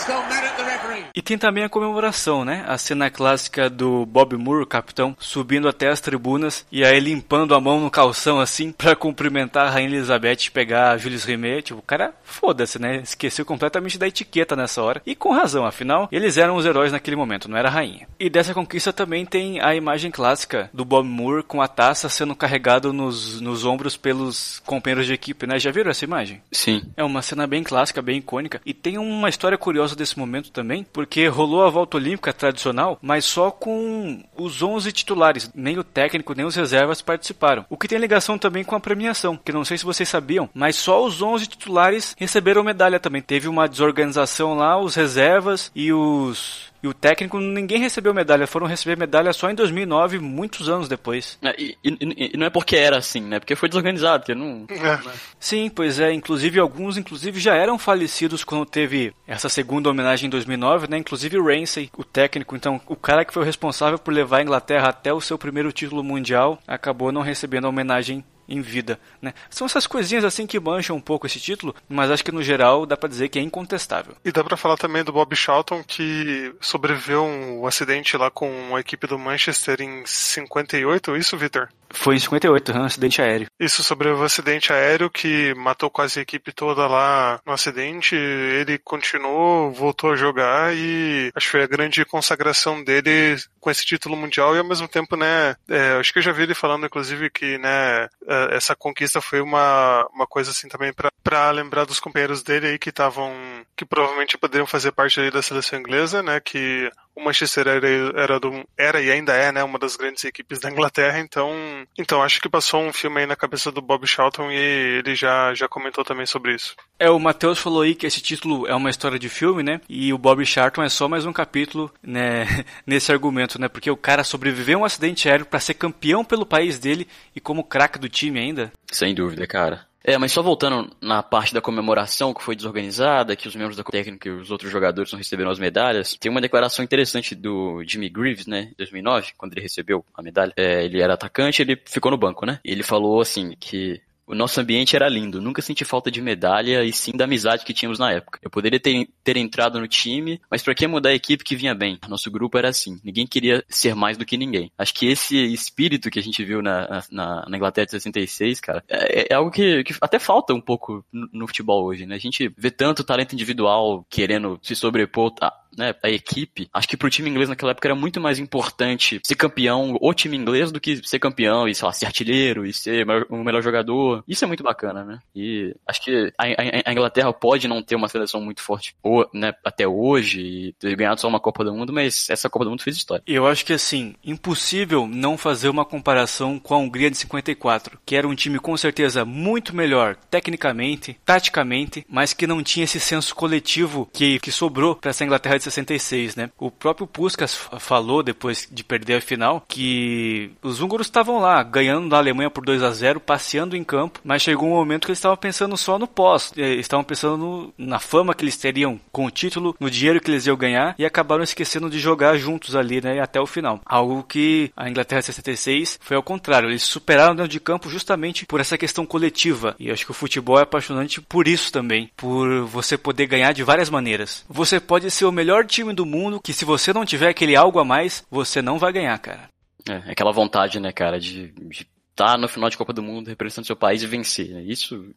Speaker 3: E tem também a comemoração, né? A cena clássica do Bob Moore, o capitão, subindo até as tribunas e aí limpando a mão no calção assim pra cumprimentar a Rainha Elizabeth e pegar a Jules Rimet. Tipo, o cara, foda-se, né? Esqueceu completamente da etiqueta nessa hora. E com razão, afinal, eles eram os heróis naquele momento, não era a rainha. E dessa conquista também tem a imagem clássica do Bob Moore com a taça sendo carregado nos, nos ombros pelos companheiros de equipe, né? Já viram essa imagem?
Speaker 4: Sim.
Speaker 3: É uma cena bem clássica, bem icônica. E tem uma história curiosa desse momento também, porque rolou a volta olímpica tradicional, mas só com os 11 titulares. Nem o técnico, nem os reservas participaram. O que tem ligação também com a premiação, que não sei se vocês sabiam, mas só os 11 titulares receberam medalha também. Teve uma desorganização lá, os reservas e os. E o técnico, ninguém recebeu medalha, foram receber medalha só em 2009, muitos anos depois.
Speaker 4: É, E, e- e não é porque era assim, né? Porque foi desorganizado, porque não.
Speaker 2: É.
Speaker 3: Sim, pois é. Inclusive, alguns inclusive já eram falecidos quando teve essa segunda homenagem em 2009, né? Inclusive o Ramsey, o técnico, então o cara que foi o responsável por levar a Inglaterra até o seu primeiro título mundial, acabou não recebendo a homenagem em vida, né? São essas coisinhas assim que mancham um pouco esse título, mas acho que no geral dá pra dizer que é incontestável.
Speaker 2: E dá pra falar também do Bob Charlton, que sobreviveu um acidente lá com a equipe do Manchester em 58, isso, Victor?
Speaker 3: Foi em 58, um acidente aéreo.
Speaker 2: Isso sobreviveu um acidente aéreo que matou quase a equipe toda lá no acidente. Ele continuou, voltou a jogar e acho que foi a grande consagração dele com esse título mundial e ao mesmo tempo, né, é, acho que eu já vi ele falando, inclusive, que, né, é, essa conquista foi uma, uma coisa assim também pra lembrar dos companheiros dele aí que estavam, que provavelmente poderiam fazer parte da seleção inglesa, né, que o Manchester era, era, do, era e ainda é, né, uma das grandes equipes da Inglaterra, então, então acho que passou um filme aí na cabeça do Bob Charlton e ele já, já comentou também sobre isso.
Speaker 3: É, o Matheus falou aí que esse título é uma história de filme, né? E o Bob Charlton é só mais um capítulo, né, nesse argumento, né? Porque o cara sobreviveu a um acidente aéreo pra ser campeão pelo país dele e como craque do time ainda.
Speaker 4: Sem dúvida, cara. É, mas só voltando na parte da comemoração que foi desorganizada, que os membros da técnica e os outros jogadores não receberam as medalhas, tem uma declaração interessante do Jimmy Greaves, né, 2009, quando ele recebeu a medalha. É, ele era atacante, ele ficou no banco, né? Ele falou assim que o nosso ambiente era lindo, nunca senti falta de medalha e sim da amizade que tínhamos na época. Eu poderia ter, ter entrado no time, mas para que mudar a equipe que vinha bem? Nosso grupo era assim, ninguém queria ser mais do que ninguém. Acho que esse espírito que a gente viu na, na, na Inglaterra de 66, cara, é, é algo que, que, até falta um pouco no, no, futebol hoje, né? A gente vê tanto talento individual querendo se sobrepor né, a equipe, acho que pro time inglês naquela época era muito mais importante ser campeão, o time inglês, do que ser campeão e, sei lá, ser artilheiro e ser o melhor jogador. Isso é muito bacana, né? E acho que a, a, a Inglaterra pode não ter uma seleção muito forte né, até hoje e ter ganhado só uma Copa do Mundo, mas essa Copa do Mundo fez história.
Speaker 3: Eu acho que assim, impossível não fazer uma comparação com a Hungria de 54, que era um time com certeza muito melhor tecnicamente, taticamente, mas que não tinha esse senso coletivo que, que sobrou para essa Inglaterra de 66, né? O próprio Puskas falou depois de perder a final que os húngaros estavam lá ganhando da Alemanha por 2 a 0, passeando em campo, mas chegou um momento que eles estavam pensando só no pós, eles estavam pensando na fama que eles teriam com o título, no dinheiro que eles iam ganhar e acabaram esquecendo de jogar juntos ali, né, até o final. Algo que a Inglaterra 66 foi ao contrário, eles superaram dentro de campo justamente por essa questão coletiva. E acho que o futebol é apaixonante por isso também, por você poder ganhar de várias maneiras. Você pode ser o melhor melhor time do mundo que se você não tiver aquele algo a mais, você não vai ganhar, cara.
Speaker 4: É, aquela vontade, né, cara, de estar tá no final de Copa do Mundo representando seu país e vencer. Né? Isso,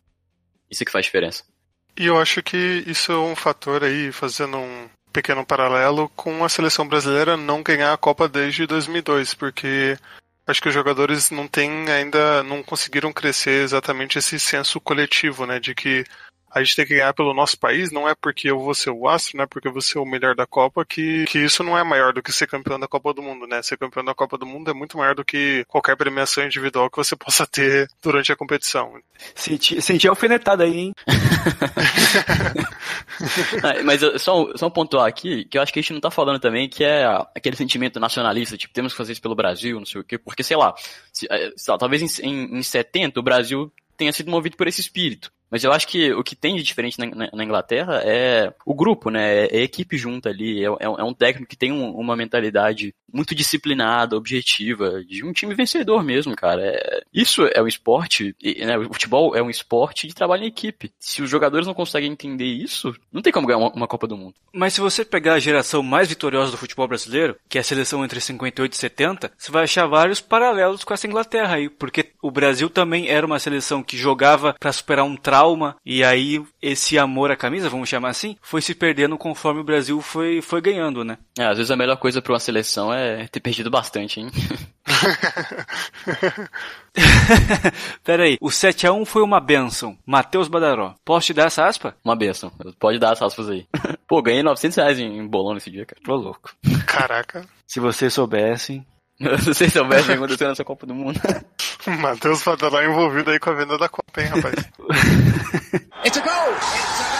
Speaker 4: isso que faz diferença.
Speaker 2: E eu acho que isso é um fator aí, fazendo um pequeno paralelo com a seleção brasileira não ganhar a Copa desde 2002, porque acho que os jogadores não têm ainda, não conseguiram crescer exatamente esse senso coletivo, né, de que a gente tem que ganhar pelo nosso país, não é porque eu vou ser o astro, não é porque eu vou ser o melhor da Copa, que, que isso não é maior do que ser campeão da Copa do Mundo, né? Ser campeão da Copa do Mundo é muito maior do que qualquer premiação individual que você possa ter durante a competição.
Speaker 3: Senti, senti alfinetada aí, hein?
Speaker 4: Mas só, só um pontuar aqui, que eu acho que a gente não tá falando também, que é aquele sentimento nacionalista, tipo, temos que fazer isso pelo Brasil, não sei o quê, porque, sei lá, se, eh, sei lá talvez em, em, em 70 o Brasil tenha sido movido por esse espírito. Mas eu acho que o que tem de diferente na, na, na Inglaterra é o grupo, né? É a equipe junta ali. É, é, é um técnico que tem um, uma mentalidade muito disciplinada, objetiva, de um time vencedor mesmo, cara. É, isso é o esporte, né? O futebol é um esporte de trabalho em equipe. Se os jogadores não conseguem entender isso, não tem como ganhar uma, uma Copa do Mundo.
Speaker 3: Mas se você pegar a geração mais vitoriosa do futebol brasileiro, que é a seleção entre 58 e 70, você vai achar vários paralelos com essa Inglaterra aí, porque o Brasil também era uma seleção que jogava para superar um trauma trauma, e aí esse amor à camisa, vamos chamar assim, foi se perdendo conforme o Brasil foi, foi ganhando, né?
Speaker 4: É, às vezes a melhor coisa para uma seleção é ter perdido bastante, hein?
Speaker 3: Pera aí, o 7x1 foi uma benção. Matheus Badaró. Posso te dar essa aspa?
Speaker 4: Uma benção. Pode dar as aspas aí. Pô, ganhei 900 reais em bolão nesse dia, cara.
Speaker 3: Tô louco.
Speaker 2: Caraca.
Speaker 3: Se vocês soubessem.
Speaker 4: Se vocês soubessem o que aconteceu nessa Copa do Mundo.
Speaker 2: Matheus Fadalar envolvido aí com a venda da Copa, hein, rapaz? It's a goal! It's a goal!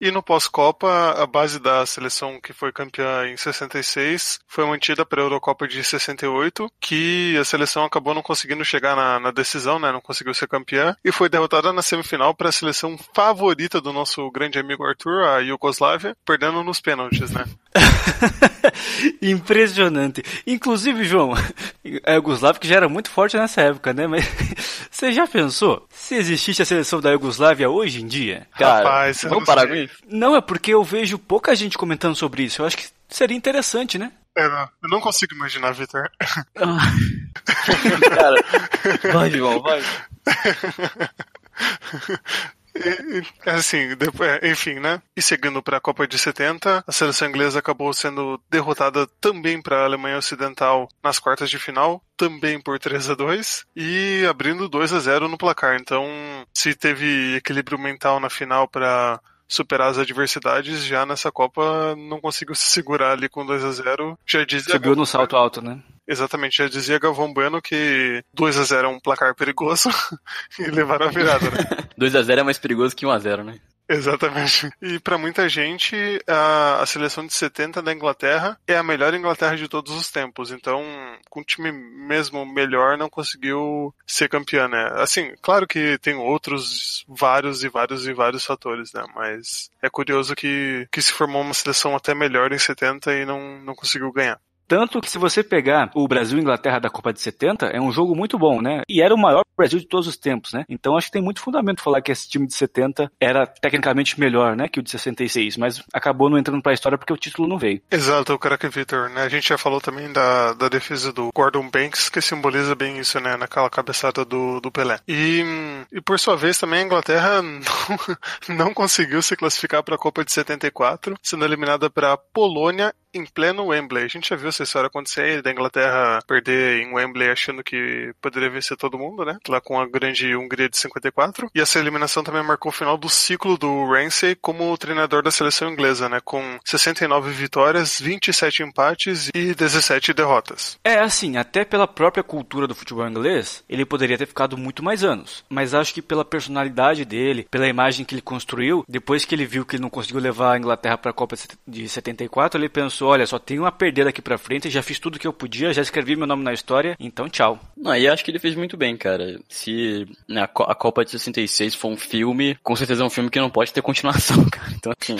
Speaker 2: E no pós-Copa, a base da seleção que foi campeã em 66 foi mantida para a Eurocopa de 68, que a seleção acabou não conseguindo chegar na, na decisão, né? Não conseguiu ser campeã e foi derrotada na semifinal para a seleção favorita do nosso grande amigo Arthur, a Iugoslávia, perdendo nos pênaltis, né?
Speaker 3: Impressionante. Inclusive, João, a Iugoslávia que já era muito forte nessa época, né? Mas você já pensou se existisse a seleção da Iugoslávia hoje em dia?
Speaker 4: Cara, Rapaz, vamos parar com isso?
Speaker 3: Não, é porque eu vejo pouca gente comentando sobre isso. Eu acho que seria interessante, né?
Speaker 2: É, não, eu não consigo imaginar, Vitor.
Speaker 4: Ah. Cara, vai, João, vai.
Speaker 2: Assim, depois, enfim, né? E seguindo para a Copa de 70, a seleção inglesa acabou sendo derrotada também para a Alemanha Ocidental nas quartas de final, também por 3 a 2 e abrindo 2 a 0 no placar. Então, se teve equilíbrio mental na final para superar as adversidades, já nessa Copa não conseguiu se segurar ali com 2 a 0 Já dizia
Speaker 3: Subiu no salto alto, né?
Speaker 2: Exatamente, já dizia Galvão Bueno que 2 a 0 é um placar perigoso e levaram a virada, né?
Speaker 4: 2 a 0 é mais perigoso que 1 a 0 né?
Speaker 2: Exatamente. E pra muita gente, a, a seleção de 70 da Inglaterra é a melhor Inglaterra de todos os tempos. Então, com um time mesmo melhor, não conseguiu ser campeã, né? Assim, claro que tem outros vários e vários e vários fatores, né? Mas é curioso que, que se formou uma seleção até melhor em 70 e não, não conseguiu ganhar.
Speaker 3: Tanto que se você pegar o Brasil e Inglaterra da Copa de 70, é um jogo muito bom, né? E era o maior Brasil de todos os tempos, né? Então acho que tem muito fundamento falar que esse time de 70 era tecnicamente melhor, né, que o de 66, mas acabou não entrando pra história porque o título não veio.
Speaker 2: Exato, o craque Victor, né? A gente já falou também da, da defesa do Gordon Banks, que simboliza bem isso, né? Naquela cabeçada do, do Pelé. E, e por sua vez também a Inglaterra não, não conseguiu se classificar para a Copa de 74, sendo eliminada para Polônia em pleno Wembley. A gente já viu essa história acontecer da Inglaterra perder em Wembley achando que poderia vencer todo mundo, né? Lá com a grande Hungria de 54. E essa eliminação também marcou o final do ciclo do Ramsey como treinador da seleção inglesa, né? Com 69 vitórias, 27 empates e 17 derrotas.
Speaker 3: É assim, até pela própria cultura do futebol inglês, ele poderia ter ficado muito mais anos. Mas acho que pela personalidade dele, pela imagem que ele construiu, depois que ele viu que ele não conseguiu levar a Inglaterra para a Copa de 74, ele pensou pensou, olha, só tenho uma perder daqui pra frente, já fiz tudo que eu podia, já escrevi meu nome na história, então tchau.
Speaker 4: Não, e acho que ele fez muito bem, cara. Se né, a, a Copa de 66 for um filme, com certeza é um filme que não pode ter continuação, cara. Então, assim,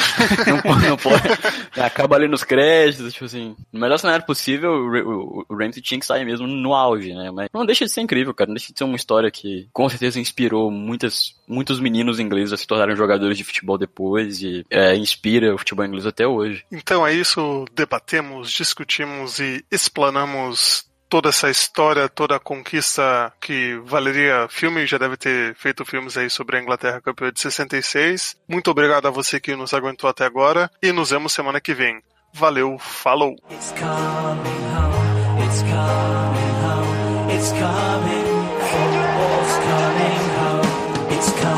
Speaker 4: não pode, não pode. Acaba ali nos créditos, tipo assim. No melhor cenário possível, o, o, o Ramsey tinha que sair mesmo no auge, né? Mas não deixa de ser incrível, cara. Não deixa de ser uma história que com certeza inspirou muitas, muitos meninos ingleses a se tornarem jogadores de futebol depois e é, inspira o futebol inglês até hoje.
Speaker 2: Então é isso, debatemos, discutimos e explanamos toda essa história, toda a conquista que valeria filme, já deve ter feito filmes aí sobre a Inglaterra campeã de 66. Muito obrigado a você que nos aguentou até agora e nos vemos semana que vem. Valeu, falou!
Speaker 1: It's